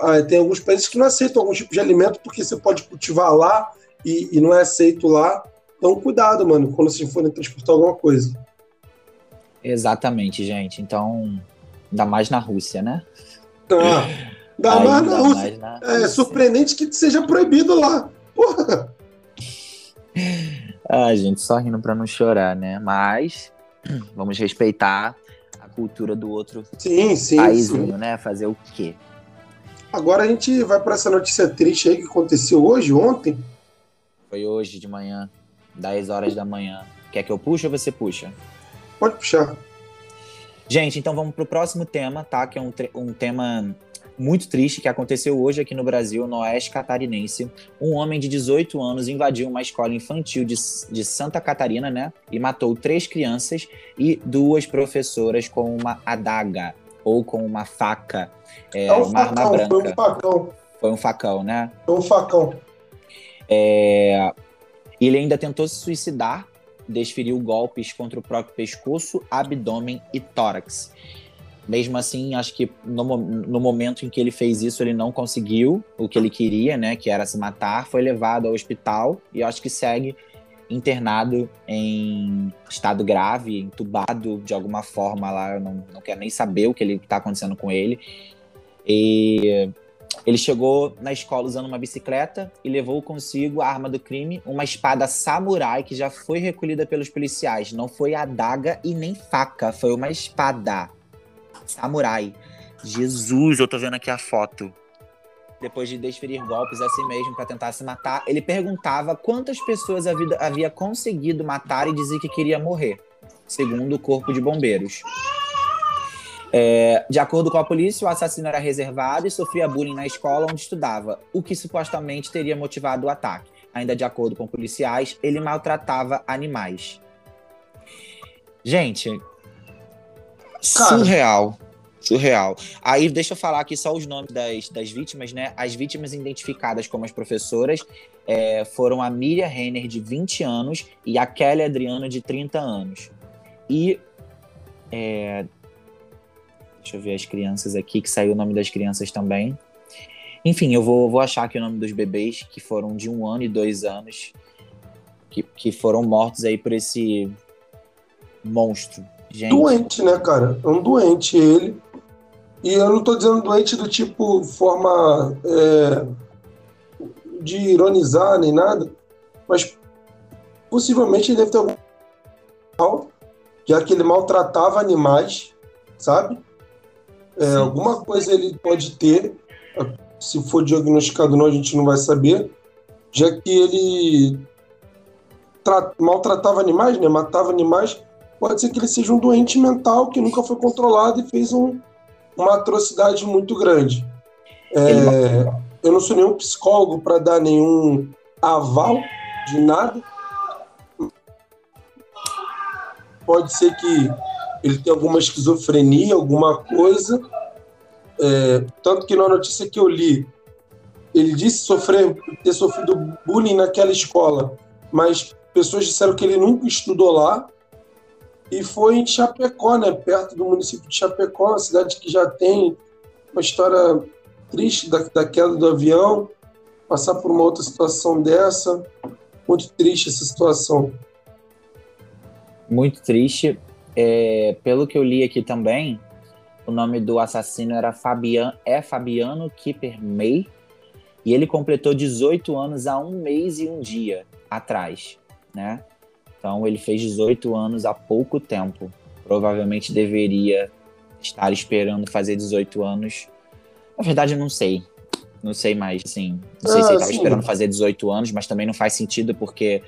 Ah, tem alguns países que não aceitam algum tipo de alimento porque você pode cultivar lá e, e não é aceito lá. Então, cuidado, mano, quando vocês forem transportar alguma coisa. Exatamente, gente. Então, ainda mais na Rússia, né? Tá. Ainda mais na Rússia. Mais na é Rússia. surpreendente que seja proibido lá. Porra. [laughs] Ah, gente, só rindo pra não chorar, né? Mas [clears throat] vamos respeitar a cultura do outro sim, sim, sim. né? Fazer o quê? Agora a gente vai para essa notícia triste aí que aconteceu hoje, ontem. Foi hoje de manhã, 10 horas da manhã. Quer que eu puxe ou você puxa? Pode puxar. Gente, então vamos pro próximo tema, tá? Que é um, um tema muito triste que aconteceu hoje aqui no Brasil, no Oeste Catarinense. Um homem de 18 anos invadiu uma escola infantil de, de Santa Catarina, né? E matou três crianças e duas professoras com uma adaga ou com uma faca, é, é um uma facão, arma branca. Foi um facão. Foi um facão, né? Foi um facão. É... Ele ainda tentou se suicidar, desferiu golpes contra o próprio pescoço, abdômen e tórax. Mesmo assim, acho que no, no, momento em que ele fez isso, ele não conseguiu o que ele queria, né? Que era se matar. Foi levado ao hospital e acho que segue internado em estado grave, entubado de alguma forma lá. Eu não, não quero nem saber o que está acontecendo com ele. E ele chegou na escola usando uma bicicleta e levou consigo a arma do crime, uma espada samurai que já foi recolhida pelos policiais. Não foi adaga e nem faca, foi uma espada samurai. Jesus, eu tô vendo aqui a foto. Depois de desferir golpes a si mesmo para tentar se matar, ele perguntava quantas pessoas havia, conseguido matar e dizia que queria morrer, segundo o corpo de bombeiros. É, de acordo com a polícia, o assassino era reservado e sofria bullying na escola onde estudava, o que supostamente teria motivado o ataque. Ainda de acordo com policiais, ele maltratava animais. Gente, Cara. surreal. Surreal. Aí, deixa eu falar aqui só os nomes das, das vítimas, né? As vítimas identificadas como as professoras é, foram a Miriam Renner, de 20 anos, e a Kelly Adriano, de 30 anos. E. É, deixa eu ver as crianças aqui, que saiu o nome das crianças também. Enfim, eu vou, vou achar aqui o nome dos bebês, que foram de um ano e dois anos, que, que foram mortos aí por esse monstro. Gente. Doente, né, cara? É um doente ele. E eu não estou dizendo doente do tipo forma é, de ironizar nem nada, mas possivelmente ele deve ter algum já que ele maltratava animais, sabe? É, alguma coisa ele pode ter, se for diagnosticado ou não, a gente não vai saber, já que ele maltratava animais, né? Matava animais, pode ser que ele seja um doente mental que nunca foi controlado e fez um, uma atrocidade muito grande. É, eu não sou nenhum psicólogo para dar nenhum aval de nada. Pode ser que ele tenha alguma esquizofrenia, alguma coisa. É, tanto que na notícia que eu li, ele disse sofrer, ter sofrido bullying naquela escola, mas pessoas disseram que ele nunca estudou lá e foi em Chapecó, né, perto do município de Chapecó, uma cidade que já tem uma história triste da, da queda do avião, passar por uma outra situação dessa, muito triste essa situação. Muito triste. É, pelo que eu li aqui também, o nome do assassino era Fabian, é Fabiano Kipper May, e ele completou 18 anos há um mês e um dia atrás, né? Então ele fez 18 anos há pouco tempo. Provavelmente deveria estar esperando fazer 18 anos. Na verdade, eu não sei. Não sei mais, assim. Não sei ah, se ele estava esperando fazer 18 anos, mas também não faz sentido porque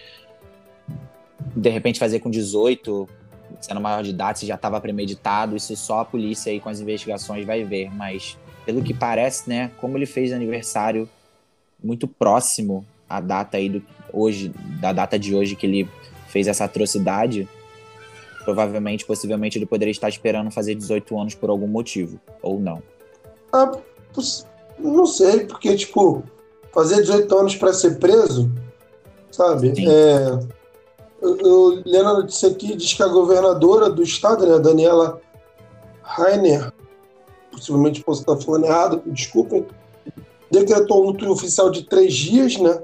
de repente fazer com 18, sendo maior de idade, se já estava premeditado, isso só a polícia aí com as investigações vai ver. Mas pelo que parece, né, como ele fez aniversário muito próximo à data aí do hoje, da data de hoje que ele fez essa atrocidade, provavelmente, possivelmente, ele poderia estar esperando fazer 18 anos por algum motivo, ou não. Ah, não sei, porque, tipo, fazer 18 anos para ser preso, sabe? É, eu, eu lendo a notícia aqui, diz que a governadora do estado, né, Daniela Rainer, possivelmente posso estar falando errado, desculpem, decretou um luto oficial de três dias, né?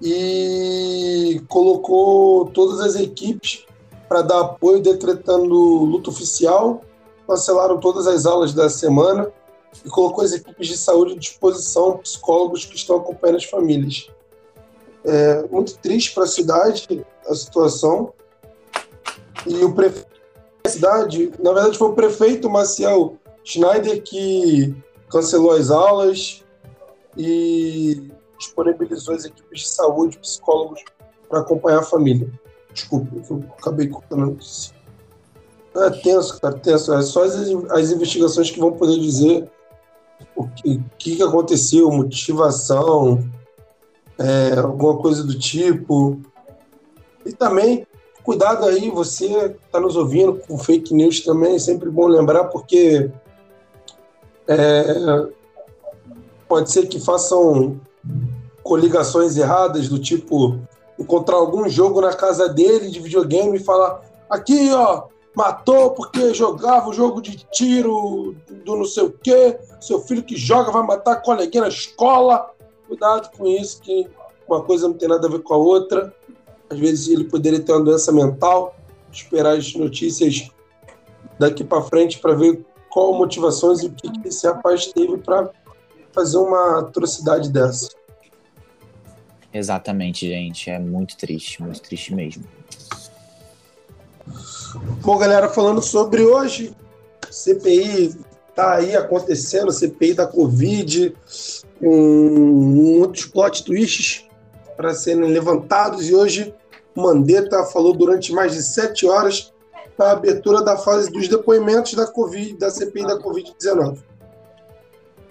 E colocou todas as equipes para dar apoio, decretando luto oficial, cancelaram todas as aulas da semana e colocou as equipes de saúde à disposição, psicólogos que estão acompanhando as famílias. É muito triste para a cidade a situação. E o prefeito da cidade, na verdade, foi o prefeito Maciel Schneider que cancelou as aulas e disponibilizou as equipes de saúde, psicólogos, para acompanhar a família. Desculpa, eu acabei a notícia. É tenso, cara, tenso. É só as, as investigações que vão poder dizer o que, que aconteceu, motivação, é, alguma coisa do tipo. E também, cuidado aí, você está nos ouvindo com fake news também, é sempre bom lembrar, porque é, pode ser que façam coligações erradas, do tipo encontrar algum jogo na casa dele de videogame e falar: aqui, ó, matou porque jogava o jogo de tiro do não sei o quê, seu filho que joga vai matar coleguinha na escola. Cuidado com isso, que uma coisa não tem nada a ver com a outra. Às vezes ele poderia ter uma doença mental. Esperar as notícias daqui para frente para ver qual motivações e o que esse rapaz teve para fazer uma atrocidade dessa. Exatamente, gente. É muito triste, muito triste mesmo. Bom, galera, falando sobre hoje, CPI tá aí acontecendo, CPI da Covid, com muitos plot twists para serem levantados e hoje Mandetta falou durante mais de sete horas a abertura da fase dos depoimentos da COVID, da CPI da Covid-19.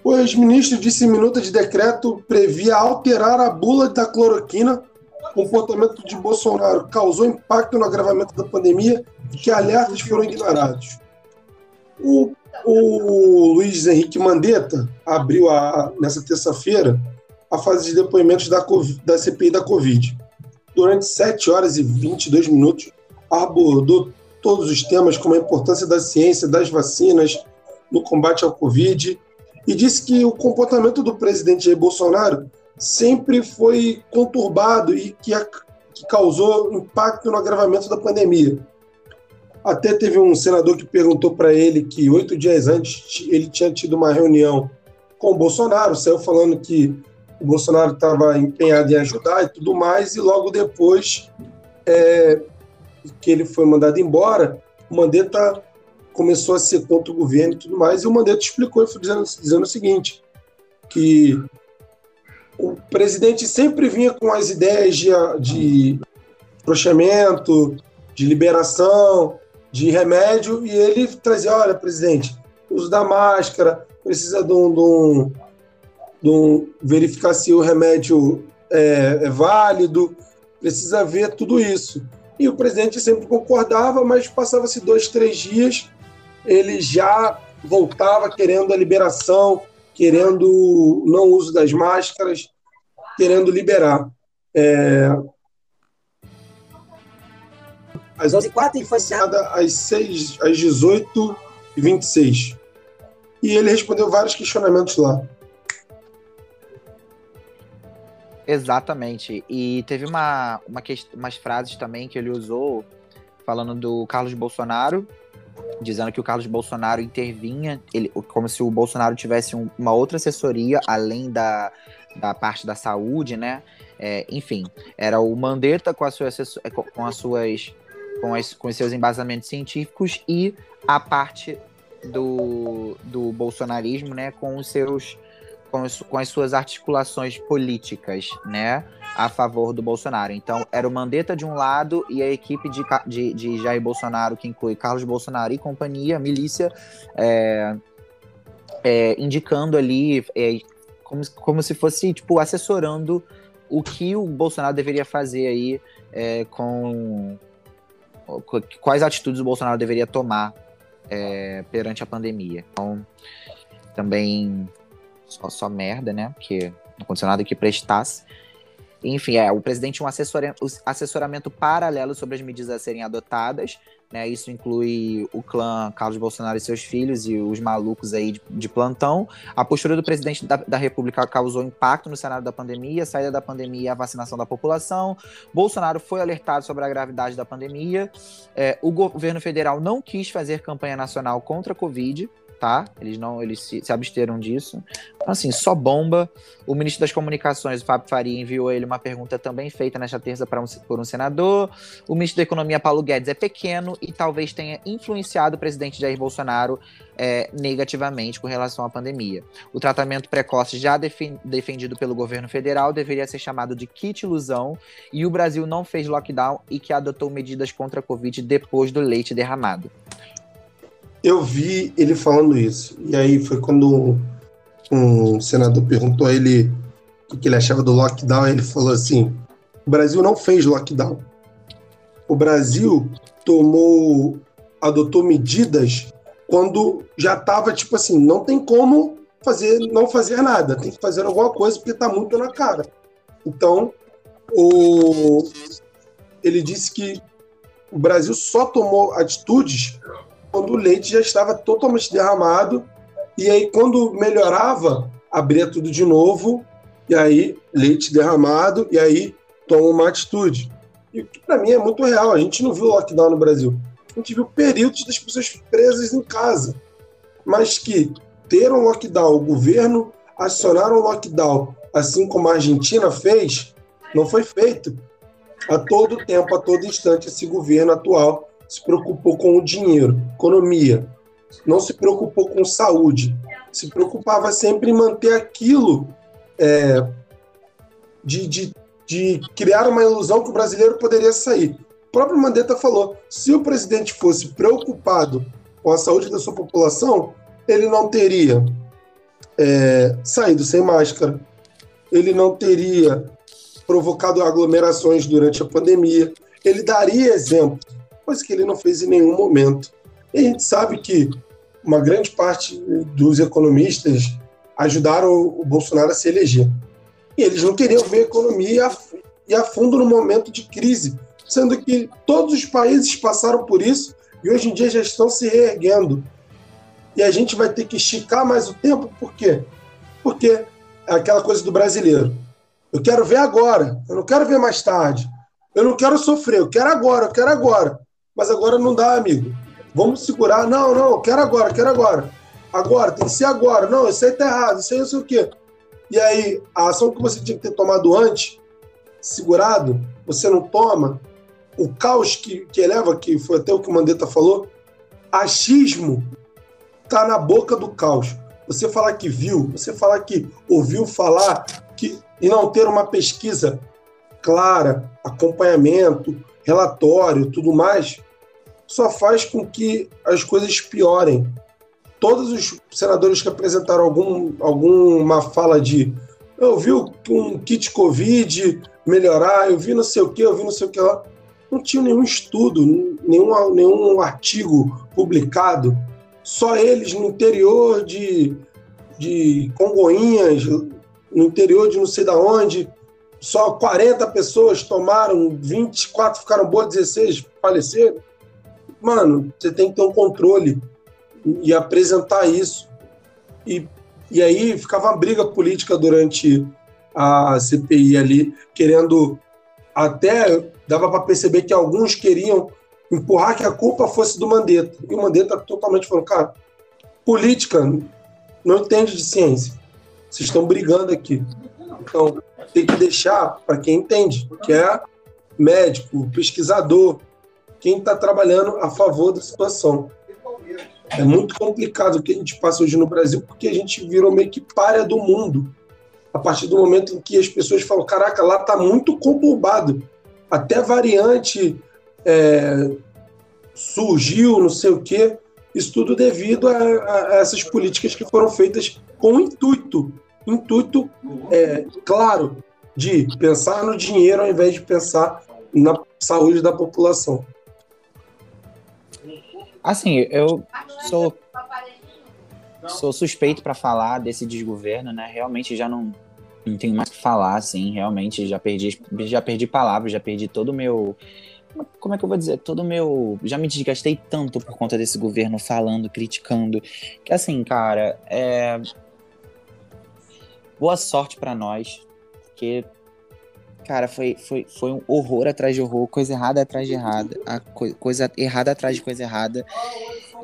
O ex-ministro disse em minuta de decreto previa alterar a bula da cloroquina. O comportamento de Bolsonaro causou impacto no agravamento da pandemia e que alertas foram ignorados. O, o Luiz Henrique Mandetta abriu a, nessa terça-feira a fase de depoimentos da, COVID, da CPI da Covid. Durante 7 horas e 22 minutos, abordou todos os temas, como a importância da ciência, das vacinas no combate ao Covid, e disse que o comportamento do presidente Jair Bolsonaro sempre foi conturbado e que, a, que causou impacto no agravamento da pandemia. Até teve um senador que perguntou para ele que oito dias antes ele tinha tido uma reunião com o Bolsonaro, saiu falando que o Bolsonaro estava empenhado em ajudar e tudo mais, e logo depois é, que ele foi mandado embora, o Mandetta começou a ser contra o governo e tudo mais, e o Mandetta explicou dizendo, dizendo o seguinte, que o presidente sempre vinha com as ideias de, de prochamento, de liberação, de remédio, e ele trazia, olha, presidente, uso da máscara, precisa de um, de um, de um verificar se o remédio é, é válido, precisa ver tudo isso. E o presidente sempre concordava, mas passava-se dois, três dias, ele já voltava querendo a liberação, querendo não uso das máscaras, querendo liberar. É... Às 11 h foi às, 6, às 18 e 26 E ele respondeu vários questionamentos lá. Exatamente. E teve uma, uma umas frases também que ele usou falando do Carlos Bolsonaro, dizendo que o Carlos Bolsonaro intervinha, ele, como se o Bolsonaro tivesse um, uma outra assessoria além da, da parte da saúde, né? É, enfim, era o Mandetta com, a sua é, com as suas com, as, com os seus embasamentos científicos e a parte do, do bolsonarismo, né, com os seus com, com as suas articulações políticas, né, a favor do Bolsonaro. Então, era o Mandetta de um lado e a equipe de, de, de Jair Bolsonaro, que inclui Carlos Bolsonaro e companhia, milícia, é, é, indicando ali, é, como, como se fosse, tipo, assessorando o que o Bolsonaro deveria fazer aí é, com quais atitudes o Bolsonaro deveria tomar é, perante a pandemia. Então, também só, só merda, né? Porque não aconteceu nada que prestasse. Enfim, é, o presidente um assessoramento paralelo sobre as medidas a serem adotadas. Né, isso inclui o clã Carlos Bolsonaro e seus filhos e os malucos aí de, de plantão. A postura do presidente da, da, República causou impacto no cenário da pandemia, a saída da pandemia e a vacinação da população. Bolsonaro foi alertado sobre a gravidade da pandemia. É, o governo federal não quis fazer campanha nacional contra a Covid tá? Eles não, eles se, se, absteram disso. Então, assim, só bomba. O ministro das Comunicações, o Fábio Faria, enviou ele uma pergunta também feita nesta terça um, por um senador. O ministro da Economia, Paulo Guedes, é pequeno e talvez tenha influenciado o presidente Jair Bolsonaro é, negativamente com relação à pandemia. O tratamento precoce já defendido pelo governo federal deveria ser chamado de kit ilusão e o Brasil não fez lockdown e que adotou medidas contra a Covid depois do leite derramado eu vi ele falando isso. E aí foi quando um senador perguntou a ele o que ele achava do lockdown, ele falou assim: o Brasil não fez lockdown. O Brasil tomou, adotou medidas quando já estava tipo assim, não tem como fazer, não fazer nada, tem que fazer alguma coisa porque está muito na cara. Então, o, ele disse que o Brasil só tomou atitudes quando o leite já estava totalmente derramado. E aí, quando melhorava, abria tudo de novo. E aí, leite derramado. E aí, toma uma atitude. E que para mim é muito real. A gente não viu lockdown no Brasil. A gente viu períodos das pessoas presas em casa. Mas que ter um lockdown, o governo acionar um lockdown, assim como a Argentina fez, não foi feito. A todo tempo, a todo instante, esse governo atual se preocupou com o dinheiro, economia, não se preocupou com saúde, se preocupava sempre em manter aquilo é, de, de, de criar uma ilusão que o brasileiro poderia sair. O próprio Mandetta falou: se o presidente fosse preocupado com a saúde da sua população, ele não teria é, saído sem máscara, ele não teria provocado aglomerações durante a pandemia, ele daria exemplo coisa que ele não fez em nenhum momento. E a gente sabe que uma grande parte dos economistas ajudaram o Bolsonaro a se eleger. E eles não queriam ver a economia ir a fundo no momento de crise, sendo que todos os países passaram por isso e hoje em dia já estão se reerguendo. E a gente vai ter que esticar mais o tempo, por quê? Porque é aquela coisa do brasileiro. Eu quero ver agora, eu não quero ver mais tarde. Eu não quero sofrer, eu quero agora, eu quero agora mas agora não dá, amigo. Vamos segurar. Não, não, quero agora, quero agora. Agora, tem que ser agora. Não, isso aí tá errado, isso aí não sei o quê. E aí, a ação que você tinha que ter tomado antes, segurado, você não toma. O caos que, que eleva, que foi até o que o Mandetta falou, achismo tá na boca do caos. Você falar que viu, você falar que ouviu falar, que, e não ter uma pesquisa clara, acompanhamento, relatório, tudo mais, só faz com que as coisas piorem. Todos os senadores que apresentaram algum, alguma fala de eu vi um kit Covid melhorar, eu vi não sei o que, eu vi não sei o que lá, não tinha nenhum estudo, nenhum, nenhum artigo publicado. Só eles no interior de, de Congoinhas, no interior de não sei da onde, só 40 pessoas tomaram, 24 ficaram boas, 16 faleceram mano, você tem que ter um controle e apresentar isso. E, e aí ficava uma briga política durante a CPI ali, querendo até dava para perceber que alguns queriam empurrar que a culpa fosse do Mandetta. E o Mandetta totalmente falou, cara, política não entende de ciência. Vocês estão brigando aqui. Então, tem que deixar para quem entende, que é médico, pesquisador, quem está trabalhando a favor da situação. É muito complicado o que a gente passa hoje no Brasil, porque a gente virou meio que párea do mundo. A partir do momento em que as pessoas falam: caraca, lá está muito conturbado. Até variante é, surgiu, não sei o quê. Isso tudo devido a, a, essas políticas que foram feitas com intuito intuito, é, claro, de pensar no dinheiro ao invés de pensar na saúde da população. Assim, eu sou sou suspeito para falar desse desgoverno, né? Realmente já não Não tenho mais o que falar, assim, realmente. Já perdi, já perdi palavras, já perdi todo o meu. Como é que eu vou dizer? Todo o meu. Já me desgastei tanto por conta desse governo falando, criticando. Que assim, cara, é. Boa sorte para nós. Porque cara, foi, foi, foi um horror atrás de horror, coisa errada atrás de errada, a co coisa errada atrás de coisa errada.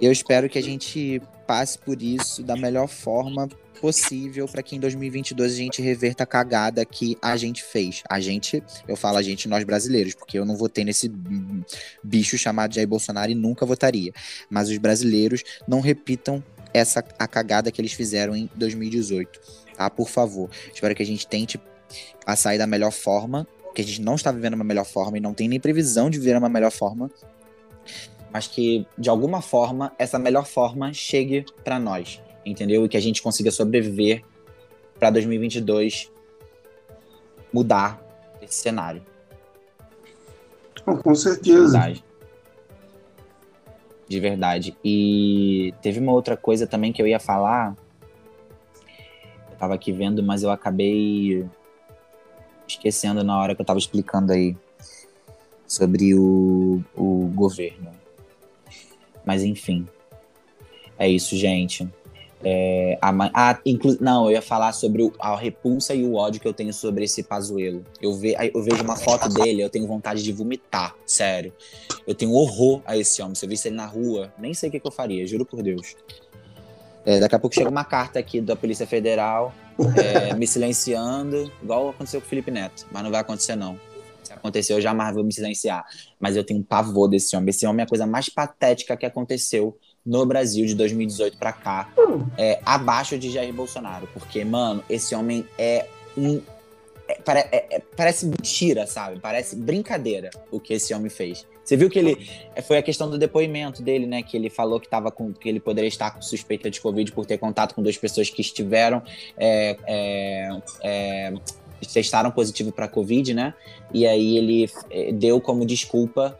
Eu espero que a gente passe por isso da melhor forma possível para que em 2022 a gente reverta a cagada que a gente fez. A gente, eu falo a gente, nós brasileiros, porque eu não votei nesse bicho chamado Jair Bolsonaro e nunca votaria. Mas os brasileiros não repitam essa a cagada que eles fizeram em 2018, tá? Por favor. Espero que a gente tente a sair da melhor forma, que a gente não está vivendo uma melhor forma e não tem nem previsão de viver uma melhor forma, mas que de alguma forma essa melhor forma chegue para nós, entendeu? E que a gente consiga sobreviver para 2022 mudar esse cenário. Com certeza. De verdade. De verdade. E teve uma outra coisa também que eu ia falar. Eu tava aqui vendo, mas eu acabei esquecendo na hora que eu estava explicando aí sobre o, o governo. Mas enfim, é isso, gente. É, a, ah, inclu, não, eu ia falar sobre o, a repulsa e o ódio que eu tenho sobre esse Pazuelo. Eu, ve, eu vejo uma foto dele, eu tenho vontade de vomitar, sério. Eu tenho horror a esse homem. Se eu visse ele na rua, nem sei o que, que eu faria, juro por Deus. É, daqui a pouco chega uma carta aqui da Polícia Federal é, me silenciando, igual aconteceu com o Felipe Neto. Mas não vai acontecer, não. Se aconteceu, eu jamais vou me silenciar. Mas eu tenho um pavor desse homem. Esse homem é a coisa mais patética que aconteceu no Brasil de 2018 para cá. É, abaixo de Jair Bolsonaro. Porque, mano, esse homem é um é, é, é, parece mentira, sabe? Parece brincadeira o que esse homem fez. Você viu que ele. É, foi a questão do depoimento dele, né? Que ele falou que, tava com, que ele poderia estar com suspeita de Covid por ter contato com duas pessoas que estiveram. É, é, é testaram positivo para Covid, né? E aí ele deu como desculpa.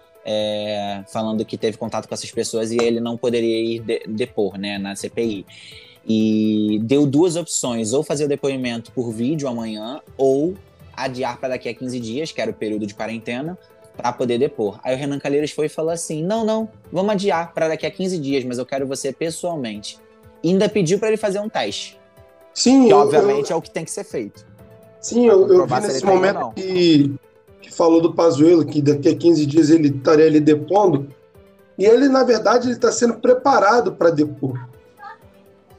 falando que teve contato com essas pessoas e ele não poderia ir de, depor, né, na CPI e deu duas opções: ou fazer o depoimento por vídeo amanhã, ou adiar para daqui a 15 dias, que era o período de quarentena, para poder depor. Aí o Renan Calheiros foi e falou assim: não, não, vamos adiar para daqui a 15 dias, mas eu quero você pessoalmente. E ainda pediu para ele fazer um teste. Sim, que eu, obviamente eu... é o que tem que ser feito. Sim, eu, eu vi nesse tá momento que, que falou do Pazuello, que daqui a 15 dias ele estaria ali depondo. E ele, na verdade, ele está sendo preparado para depor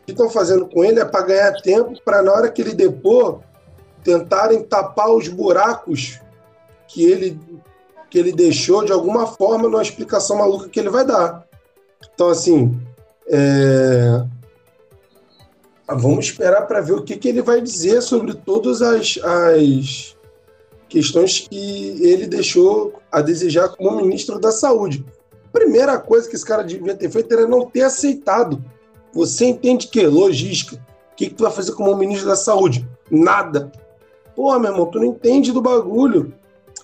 que estão fazendo com ele é para ganhar tempo, para na hora que ele depor, tentarem tapar os buracos que ele, que ele deixou de alguma forma numa explicação maluca que ele vai dar. Então, assim, é... vamos esperar para ver o que, que ele vai dizer sobre todas as, as questões que ele deixou a desejar como ministro da Saúde. Primeira coisa que esse cara devia ter feito era não ter aceitado você entende que? Logística. O que, que tu vai fazer como ministro da saúde? Nada. Pô, meu irmão, tu não entende do bagulho.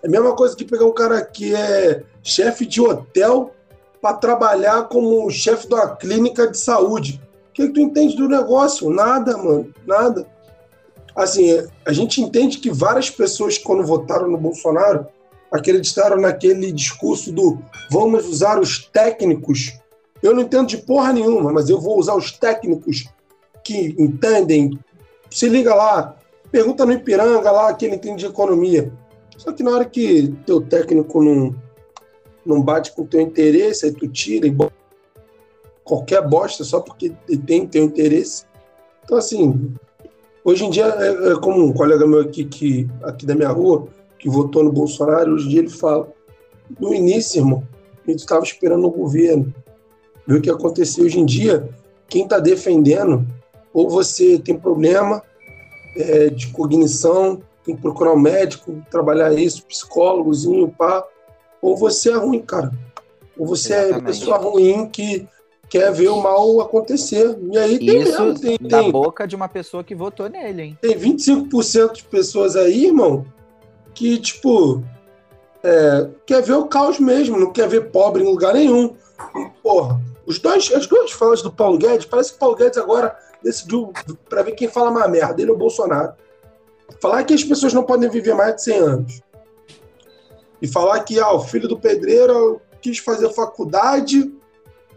É a mesma coisa que pegar um cara que é chefe de hotel para trabalhar como chefe de uma clínica de saúde. O que, que tu entende do negócio? Nada, mano. Nada. Assim, a gente entende que várias pessoas, quando votaram no Bolsonaro, acreditaram naquele discurso do vamos usar os técnicos eu não entendo de porra nenhuma, mas eu vou usar os técnicos que entendem. Se liga lá, pergunta no Ipiranga lá que ele entende de economia. Só que na hora que teu técnico não, não bate com teu interesse, aí tu tira e bota qualquer bosta só porque tem teu interesse. Então, assim, hoje em dia é, é como um colega meu aqui, que, aqui da minha rua, que votou no Bolsonaro, hoje em dia ele fala: no início, irmão, a gente estava esperando o governo ver o que aconteceu hoje em dia. Quem está defendendo, ou você tem problema é, de cognição, tem que procurar um médico, trabalhar isso, psicólogozinho, pá, ou você é ruim, cara. Ou você é Exatamente. é pessoa ruim que quer ver o mal acontecer. E aí tem Isso mesmo, tem, da tem, boca de uma pessoa que votou nele, hein? Tem 25% de pessoas aí, irmão, que, tipo, é, quer ver o caos mesmo, não quer ver pobre em lugar nenhum. Porra, os dois, as duas falas do Paulo Guedes, parece que o Paulo Guedes agora decidiu para ver quem fala mais merda, ele ou o Bolsonaro. Falar que as pessoas não podem viver mais de 100 anos. E falar que ah, o filho do pedreiro quis fazer faculdade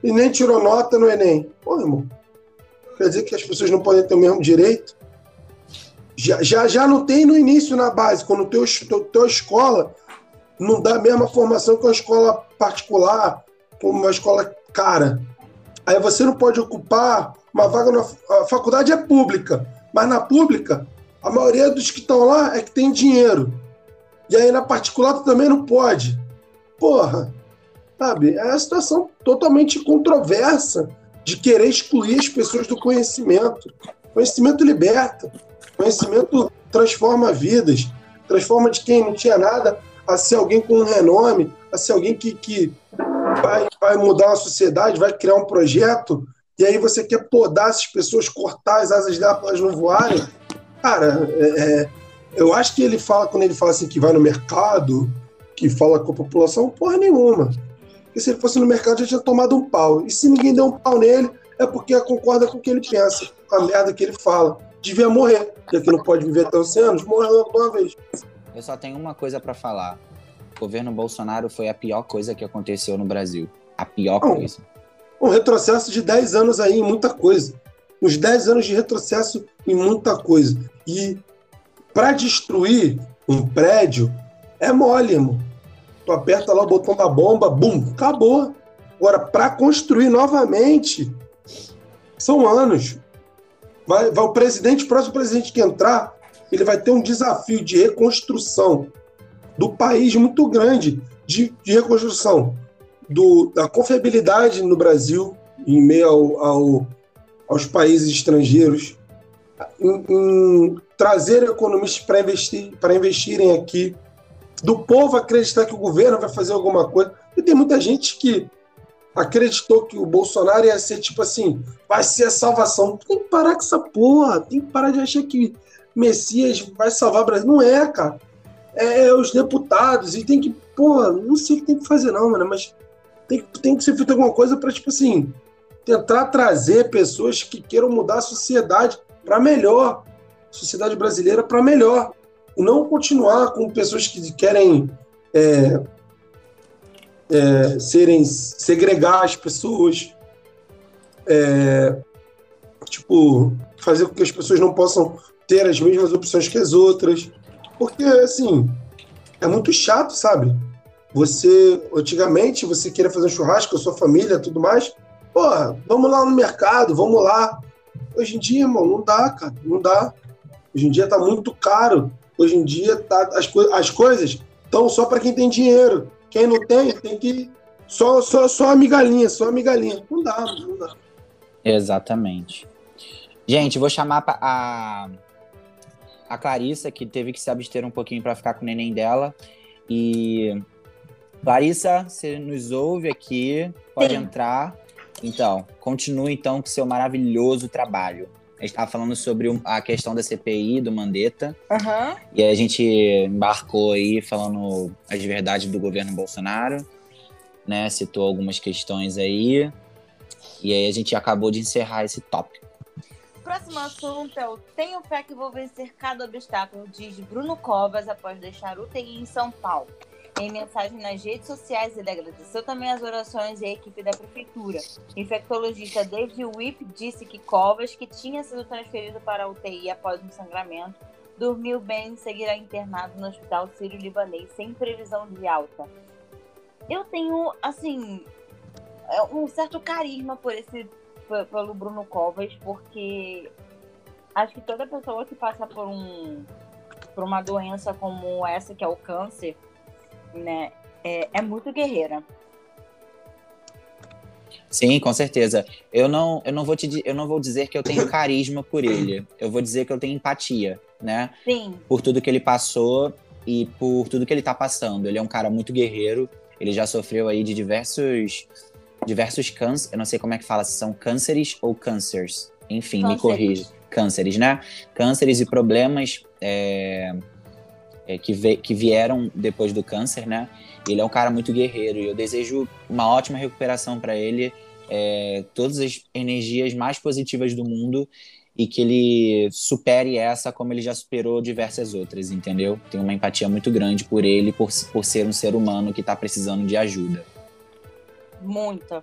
e nem tirou nota no Enem. Pô, irmão, quer dizer que as pessoas não podem ter o mesmo direito? Já, já, já não tem no início na base, quando teu, teu, tua escola não dá a mesma formação que uma escola particular, como uma escola cara. Aí você não pode ocupar uma vaga na a faculdade é pública, mas na pública a maioria dos que estão lá é que tem dinheiro. E aí na particular tu também não pode. Porra, sabe? É uma situação totalmente controversa de querer excluir as pessoas do conhecimento. Conhecimento liberta. Conhecimento transforma vidas. Transforma de quem não tinha nada a ser alguém com um renome, a ser alguém que, que vai, vai mudar a sociedade, vai criar um projeto, e aí você quer podar essas pessoas, cortar as asas delas para elas não voarem. Cara, é, é, eu acho que ele fala, quando ele fala assim que vai no mercado, que fala com a população, porra nenhuma. Porque se ele fosse no mercado já tinha tomado um pau. E se ninguém deu um pau nele, é porque concorda com o que ele pensa, com a merda que ele fala. Devia morrer, já que não pode viver até 100 anos, morreu uma vez. Eu só tenho uma coisa para falar. O governo Bolsonaro foi a pior coisa que aconteceu no Brasil. A pior Não, coisa. Um retrocesso de 10 anos aí em muita coisa. Uns 10 anos de retrocesso em muita coisa. E para destruir um prédio é mole, irmão. Tu aperta lá o botão da bomba, bum, acabou. Agora, para construir novamente, são anos. Vai, vai o presidente, o próximo presidente que entrar, ele vai ter um desafio de reconstrução do país muito grande, de, de reconstrução do, da confiabilidade no Brasil, em meio ao, ao, aos países estrangeiros, em, em trazer economistas para investir, investirem aqui, do povo acreditar que o governo vai fazer alguma coisa. E tem muita gente que acreditou que o Bolsonaro ia ser tipo assim, vai ser a salvação. Tem que parar com essa porra, tem que parar de achar que Messias vai salvar o Brasil. Não é, cara. É, é os deputados e tem que, pô, não sei o que tem que fazer não, mano, mas tem, tem que ser feito alguma coisa para tipo assim, tentar trazer pessoas que queiram mudar a sociedade para melhor, sociedade brasileira para melhor, e não continuar com pessoas que querem é, é, serem segregar as pessoas, é, tipo fazer com que as pessoas não possam ter as mesmas opções que as outras. Porque, assim, é muito chato, sabe? Você, antigamente, você queria fazer um churrasco com a sua família tudo mais. Porra, vamos lá no mercado, vamos lá. Hoje em dia, irmão, não dá, cara, não dá. Hoje em dia tá muito caro. Hoje em dia tá, as, co as coisas estão só para quem tem dinheiro. Quem não tem, tem que. Só, só, só a migalhinha, só a migalhinha. Não dá, não dá. Exatamente. Gente, vou chamar a, a Clarissa, que teve que se abster um pouquinho para ficar com o neném dela. E. Clarissa, você nos ouve aqui, pode Sim. entrar. Então, continue então com seu maravilhoso trabalho. A gente estava falando sobre a questão da CPI, do Mandetta. Uhum. E aí a gente embarcou aí falando as verdades do governo Bolsonaro, né? Citou algumas questões aí. E aí a gente acabou de encerrar esse tópico. Próximo assunto é o Tenho fé que vou vencer cada obstáculo, diz Bruno Covas após deixar UTI em São Paulo. Em mensagem nas redes sociais, ele agradeceu também as orações e a equipe da prefeitura. Infectologista David Whip disse que Covas, que tinha sido transferido para a UTI após um sangramento, dormiu bem e seguirá internado no Hospital Sírio-Libanês sem previsão de alta. Eu tenho, assim, é, um certo carisma por esse pelo Bruno Covas, porque acho que toda pessoa que passa por um por uma doença como essa que é o câncer, né, é, é muito guerreira. Sim, com certeza. Eu não, eu não vou te, eu não vou dizer que eu tenho carisma por ele. Eu vou dizer que eu tenho empatia, né? Sim. Por tudo que ele passou e por tudo que ele tá passando. Ele é um cara muito guerreiro. Ele já sofreu aí de diversos diversos cânceres, eu não sei como é que fala, se são cânceres ou cânceres. Enfim, cânceres. me corrija. Cânceres, né? Cânceres e problemas é, é, que, ve, que vieram depois do câncer, né? Ele é um cara muito guerreiro e eu desejo uma ótima recuperação para ele, é, todas as energias mais positivas do mundo e que ele supere essa como ele já superou diversas outras, entendeu? Tenho uma empatia muito grande por ele, por, por ser um ser humano que está precisando de ajuda. Muita.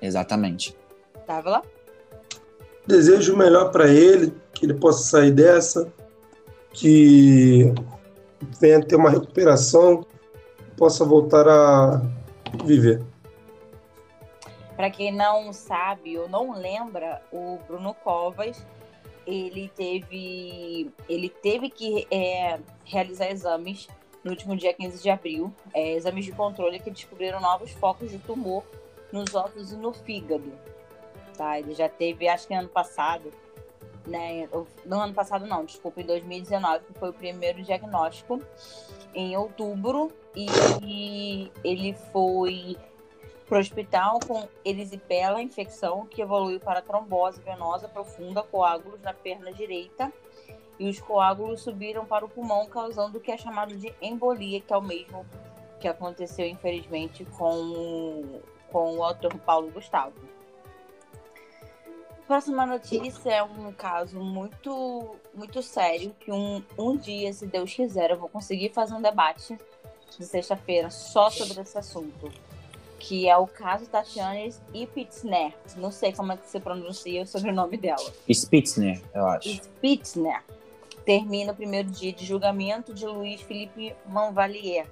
Exatamente. Tava lá? Desejo o melhor para ele, que ele possa sair dessa, que venha ter uma recuperação, possa voltar a viver. Para quem não sabe ou não lembra, o Bruno Covas ele teve ele teve que é, realizar exames no último dia 15 de abril, é, exames de controle que descobriram novos focos de tumor nos ossos e no fígado. Tá? Ele já teve, acho que ano passado, né? No ano passado não, desculpa, em 2019, que foi o primeiro diagnóstico, em outubro, e ele foi para o hospital com erisipela, infecção que evoluiu para trombose venosa profunda, coágulos na perna direita, e os coágulos subiram para o pulmão, causando o que é chamado de embolia, que é o mesmo que aconteceu, infelizmente, com, com o autor Paulo Gustavo. Próxima notícia é um caso muito, muito sério, que um, um dia, se Deus quiser, eu vou conseguir fazer um debate de sexta-feira só sobre esse assunto que é o caso Tatiana Spitzner. Não sei como é que se pronuncia o sobrenome dela. Spitzner, eu acho. Spitzner. Termina o primeiro dia de julgamento de Luiz Felipe Manvalier.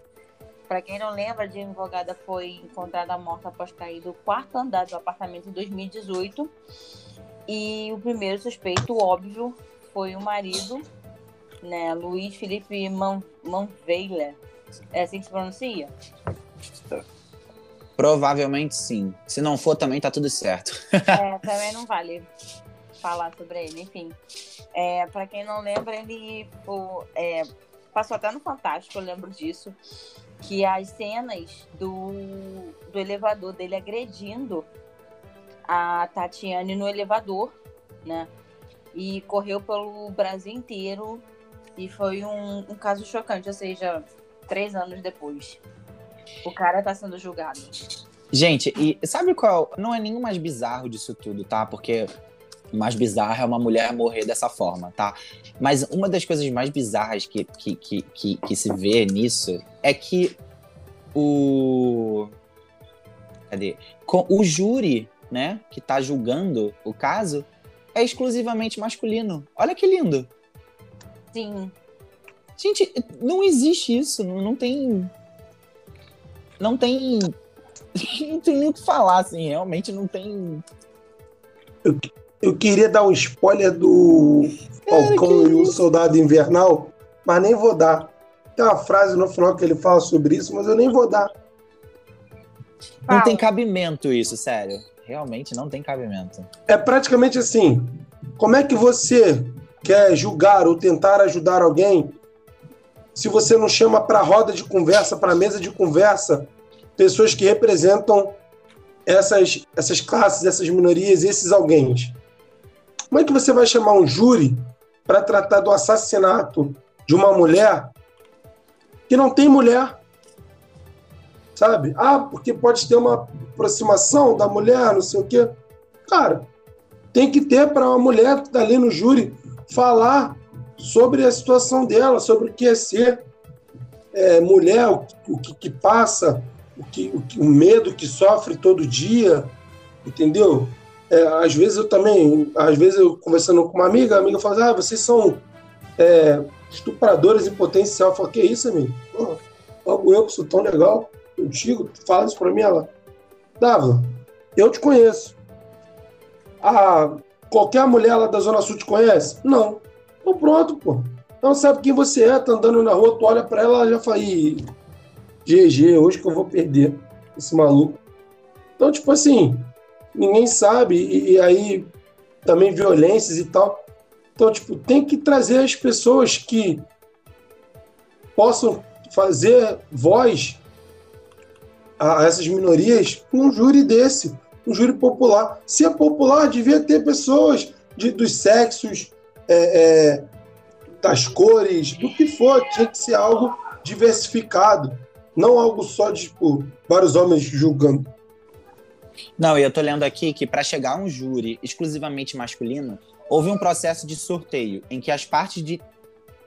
Para quem não lembra, a advogada foi encontrada morta após cair do quarto andar do apartamento em 2018. E o primeiro suspeito, óbvio, foi o marido, né, Luiz Felipe Man Manveiler. É assim que se pronuncia? Provavelmente sim. Se não for, também tá tudo certo. [laughs] é, também não vale falar sobre ele. Enfim, é, para quem não lembra, ele pô, é, passou até no Fantástico, eu lembro disso. Que as cenas do, do elevador dele agredindo a Tatiane no elevador, né? E correu pelo Brasil inteiro. E foi um, um caso chocante, ou seja, três anos depois. O cara tá sendo julgado. Gente, e sabe qual? Não é nenhum mais bizarro disso tudo, tá? Porque mais bizarro é uma mulher morrer dessa forma, tá? Mas uma das coisas mais bizarras que, que, que, que, que se vê nisso é que o. Cadê? O júri, né, que tá julgando o caso, é exclusivamente masculino. Olha que lindo. Sim. Gente, não existe isso. Não, não tem não tem. [laughs] Não tem nem o que falar, assim, realmente não tem. Eu, eu queria dar um spoiler do Falcão e o Soldado Invernal, mas nem vou dar. Tem uma frase no final que ele fala sobre isso, mas eu nem vou dar. Não ah. tem cabimento isso, sério. Realmente não tem cabimento. É praticamente assim. Como é que você quer julgar ou tentar ajudar alguém se você não chama para roda de conversa, para mesa de conversa, pessoas que representam essas, essas classes, essas minorias, esses alguém. Como é que você vai chamar um júri para tratar do assassinato de uma mulher que não tem mulher? Sabe? Ah, porque pode ter uma aproximação da mulher, não sei o quê. Cara, tem que ter para uma mulher que está ali no júri falar sobre a situação dela, sobre o que é ser é, mulher, o, o que, que, passa, o, que, o, o, medo que sofre todo dia, entendeu? É, às vezes eu também, às vezes eu conversando com uma amiga, a amiga fala, ah, vocês são é, estupradores em potencial. Eu falo, que isso, amigo? Pô, logo eu que sou tão legal contigo, fala isso pra mim, ela, Dava, eu te conheço. Ah, qualquer mulher lá da Zona Sul te conhece? Não. Então pronto, pô. Não sabe quem você é, tá andando na rua, tu olha pra ela, já fala, GG, hoje que eu vou perder esse maluco. Então, tipo assim, ninguém sabe, e, e aí também violências e tal. Então, tipo, tem que trazer as pessoas que possam fazer voz a essas minorias um júri desse, um júri popular. Se é popular, devia ter pessoas de, dos sexos, é, é, das cores, do que for, tinha que ser algo diversificado, não algo só de tipo, vários homens julgando. Não, e eu tô lendo aqui que para chegar a um júri exclusivamente masculino, houve um processo de sorteio em que as partes de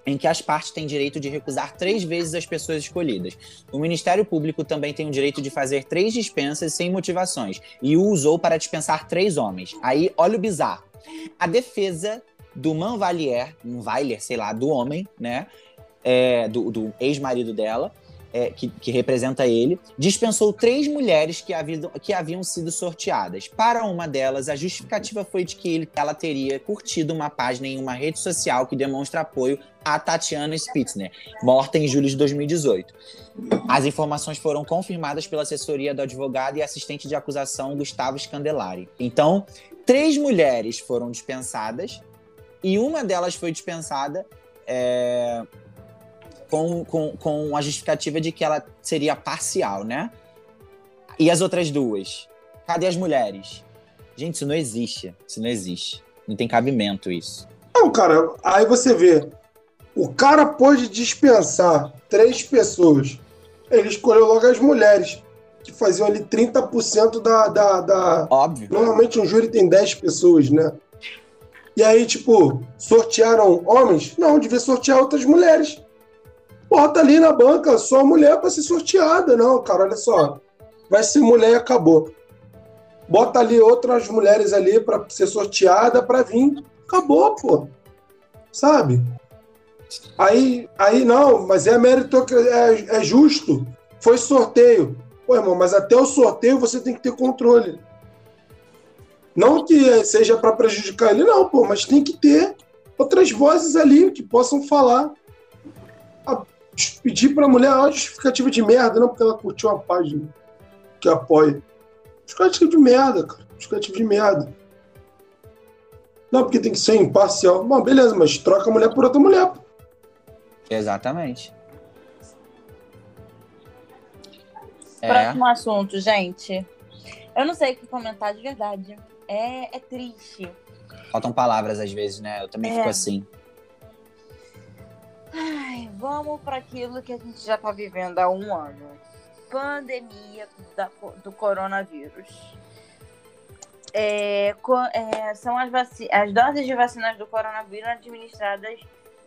em que as partes têm direito de recusar três vezes as pessoas escolhidas. O Ministério Público também tem o direito de fazer três dispensas sem motivações e o usou para dispensar três homens. Aí, olha o bizarro. A defesa do Manvalier, Manvalier, sei lá, do homem, né? É, do, do ex-marido dela, é, que, que, representa ele, dispensou três mulheres que haviam, que haviam sido sorteadas. Para uma delas, a justificativa foi de que ele, ela teria curtido uma página em uma rede social que demonstra apoio a Tatiana Spitzner, morta em julho de 2018. As informações foram confirmadas pela assessoria do advogado e assistente de acusação Gustavo Scandelari. Então, três mulheres foram dispensadas e uma delas foi dispensada é, com, com, com a justificativa de que ela seria parcial, né? E as outras duas? Cadê as mulheres? Gente, isso não existe. Isso não existe. Não tem cabimento isso. Não, cara, aí você vê. O cara pode dispensar três pessoas. Ele escolheu logo as mulheres, que faziam ali 30% da, da, da. Óbvio. Normalmente um júri tem 10 pessoas, né? E aí, tipo, sortearam homens? Não, devia sortear outras mulheres bota ali na banca só mulher para ser sorteada. Não, cara, olha só. Vai ser mulher e acabou. Bota ali outras mulheres ali para ser sorteada para vir. Acabou, pô. Sabe? Aí, aí não, mas é mérito, é, é justo. Foi sorteio. Pô, irmão, mas até o sorteio você tem que ter controle. Não que seja para prejudicar ele, não, pô, mas tem que ter outras vozes ali que possam falar pedir pra mulher uma justificativa de merda, não porque ela curtiu uma página que apoia. Justificativa de merda, cara. Justificativa de merda. Não, porque tem que ser imparcial. Bom, beleza, mas troca a mulher por outra mulher. Exatamente. É. Próximo assunto, gente. Eu não sei o que comentar de verdade. É, é triste. Faltam palavras às vezes, né? Eu também é. fico assim. Ai, vamos para aquilo que a gente já está vivendo há um ano. Pandemia da, do coronavírus. É, é, são as, as doses de vacinas do coronavírus administradas,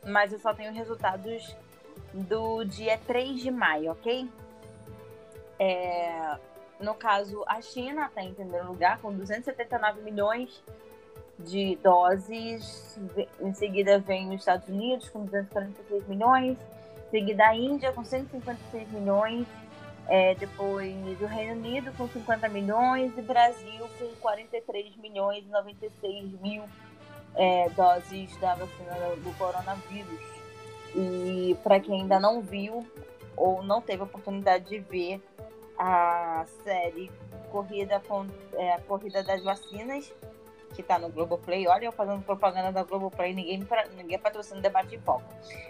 mas eu só tenho resultados do dia 3 de maio, ok? É, no caso, a China está em primeiro lugar com 279 milhões de doses. Em seguida vem os Estados Unidos com 246 milhões. Em seguida a Índia com 156 milhões. É, depois o Reino Unido com 50 milhões e Brasil com 43 milhões e 96 mil é, doses da vacina do coronavírus. E para quem ainda não viu ou não teve a oportunidade de ver a série Corrida, com, é, Corrida das Vacinas, que tá no Globoplay. Olha eu fazendo propaganda da Globoplay, ninguém, ninguém patrocina o debate de foco.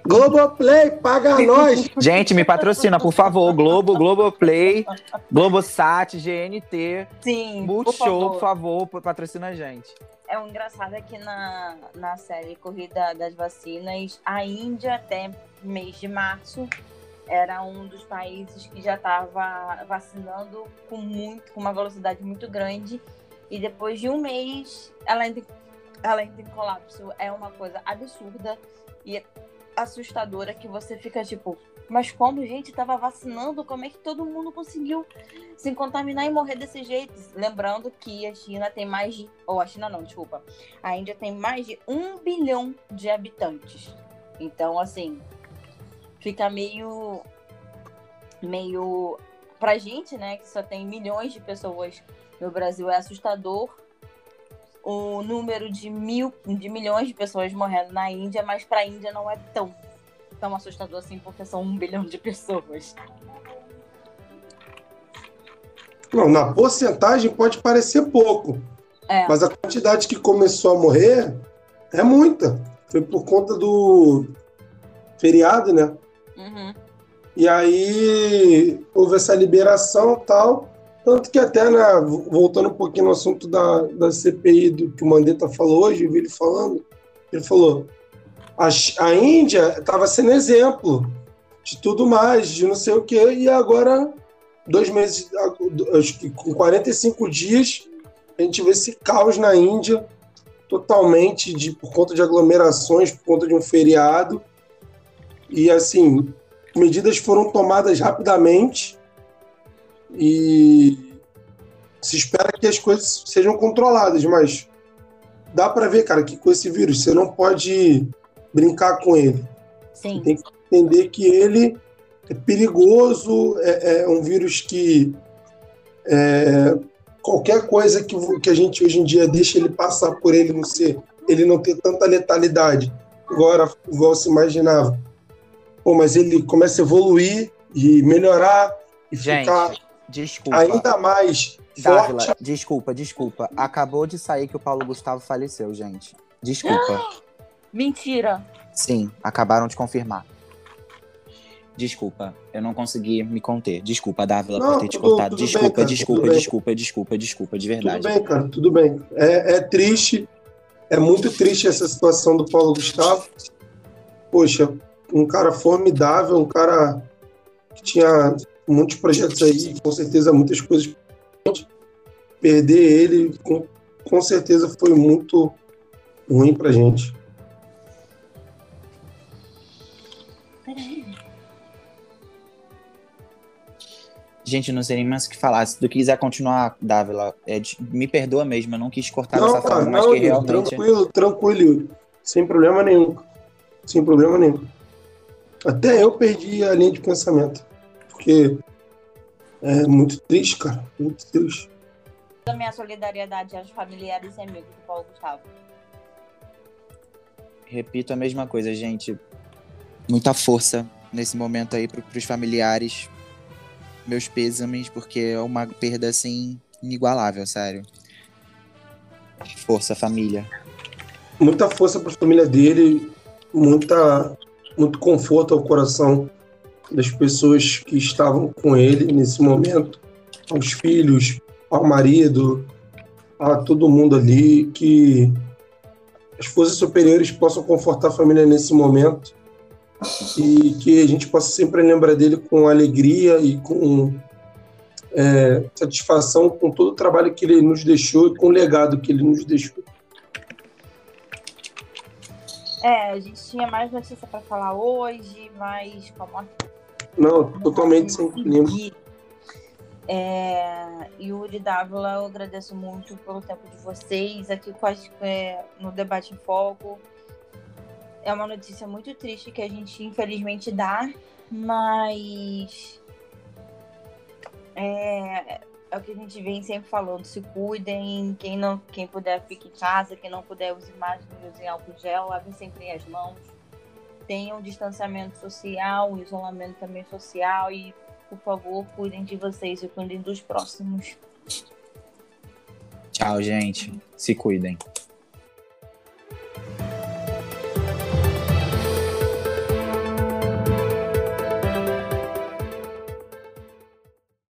Globoplay, paga [laughs] nós! Gente, me patrocina, por favor. Globo, Globoplay, Globosat, GNT. Sim, Multishow, por favor, por favor, patrocina a gente. É um engraçado é que na, na série Corrida das Vacinas, a Índia, até mês de março, era um dos países que já estava vacinando com muito, com uma velocidade muito grande e depois de um mês, ela entra, ela entra em colapso. É uma coisa absurda e assustadora que você fica tipo, mas como gente estava vacinando, como é que todo mundo conseguiu se contaminar e morrer desse jeito? Lembrando que a China tem mais de. Ou a China não, desculpa. A Índia tem mais de um bilhão de habitantes. Então, assim, fica meio. meio. Pra gente, né, que só tem milhões de pessoas no Brasil é assustador o número de mil, de milhões de pessoas morrendo na Índia, mas para a Índia não é tão, tão assustador assim, porque são um bilhão de pessoas. Não, na porcentagem pode parecer pouco, é. mas a quantidade que começou a morrer é muita. Foi por conta do feriado, né? Uhum. E aí houve essa liberação tal. Tanto que até, né, voltando um pouquinho no assunto da, da CPI do que o Mandetta falou hoje, eu vi ele falando, ele falou, a, a Índia estava sendo exemplo de tudo mais, de não sei o quê, e agora, dois meses, com 45 dias, a gente vê esse caos na Índia, totalmente de, por conta de aglomerações, por conta de um feriado. E assim, medidas foram tomadas rapidamente e se espera que as coisas sejam controladas, mas dá para ver, cara, que com esse vírus você não pode brincar com ele. Sim. Você tem que entender que ele é perigoso, é, é um vírus que é, qualquer coisa que, que a gente hoje em dia deixa ele passar por ele não ser, ele não ter tanta letalidade, agora igual se imaginava. Pô, mas ele começa a evoluir e melhorar e gente, ficar desculpa. ainda mais Dávila, forte. desculpa, desculpa. Acabou de sair que o Paulo Gustavo faleceu, gente. Desculpa. [gasps] Mentira. Sim, acabaram de confirmar. Desculpa, eu não consegui me conter. Desculpa, Dávila, Não, por ter te tudo- cortado. tudo bem, Desculpa, cara, desculpa, desculpa, desculpa, desculpa, de verdade. Tudo bem, cara, tudo bem. É, é triste, é muito triste essa situação do Paulo Gustavo. Poxa, um cara formidável, um cara que tinha muitos projetos aí, com certeza muitas coisas. Perder ele, com, com certeza foi muito ruim pra gente. Gente, não sei nem mais o que falar. Se tu quiser continuar, Dávila, é me perdoa mesmo, eu não quis cortar Não, dessa cara, forma, mas que realmente. tranquilo, tranquilo, sem problema nenhum. Sem problema nenhum. Até eu perdi a linha de pensamento, porque é muito triste, cara, muito triste. Da minha solidariedade aos familiares e amigos do Paulo Gustavo. Repito a mesma coisa, gente. Muita força nesse momento aí pro, pros familiares. Meus pêsames, porque é uma perda assim inigualável, sério. Força, família. Muita força para a família dele, muita, muito conforto ao coração das pessoas que estavam com ele nesse momento, aos filhos, ao marido, a todo mundo ali, que as forças superiores possam confortar a família nesse momento e que a gente possa sempre lembrar dele com alegria e com é, satisfação com todo o trabalho que ele nos deixou e com o legado que ele nos deixou. É, a gente tinha mais notícia pra falar hoje, mas como a Não, totalmente sem clima. É, Yuri Dávila, eu agradeço muito pelo tempo de vocês aqui com as- é, no Debate em Foco. É uma notícia muito triste que a gente infelizmente dá, mas é, é o que a gente vem sempre falando. Se cuidem, quem não, quem puder fique em casa, quem não puder use máscara, use álcool gel, lavem sempre as mãos. Tenham distanciamento social, isolamento também social e por favor, cuidem de vocês e cuidem dos próximos. Tchau, gente. Se cuidem.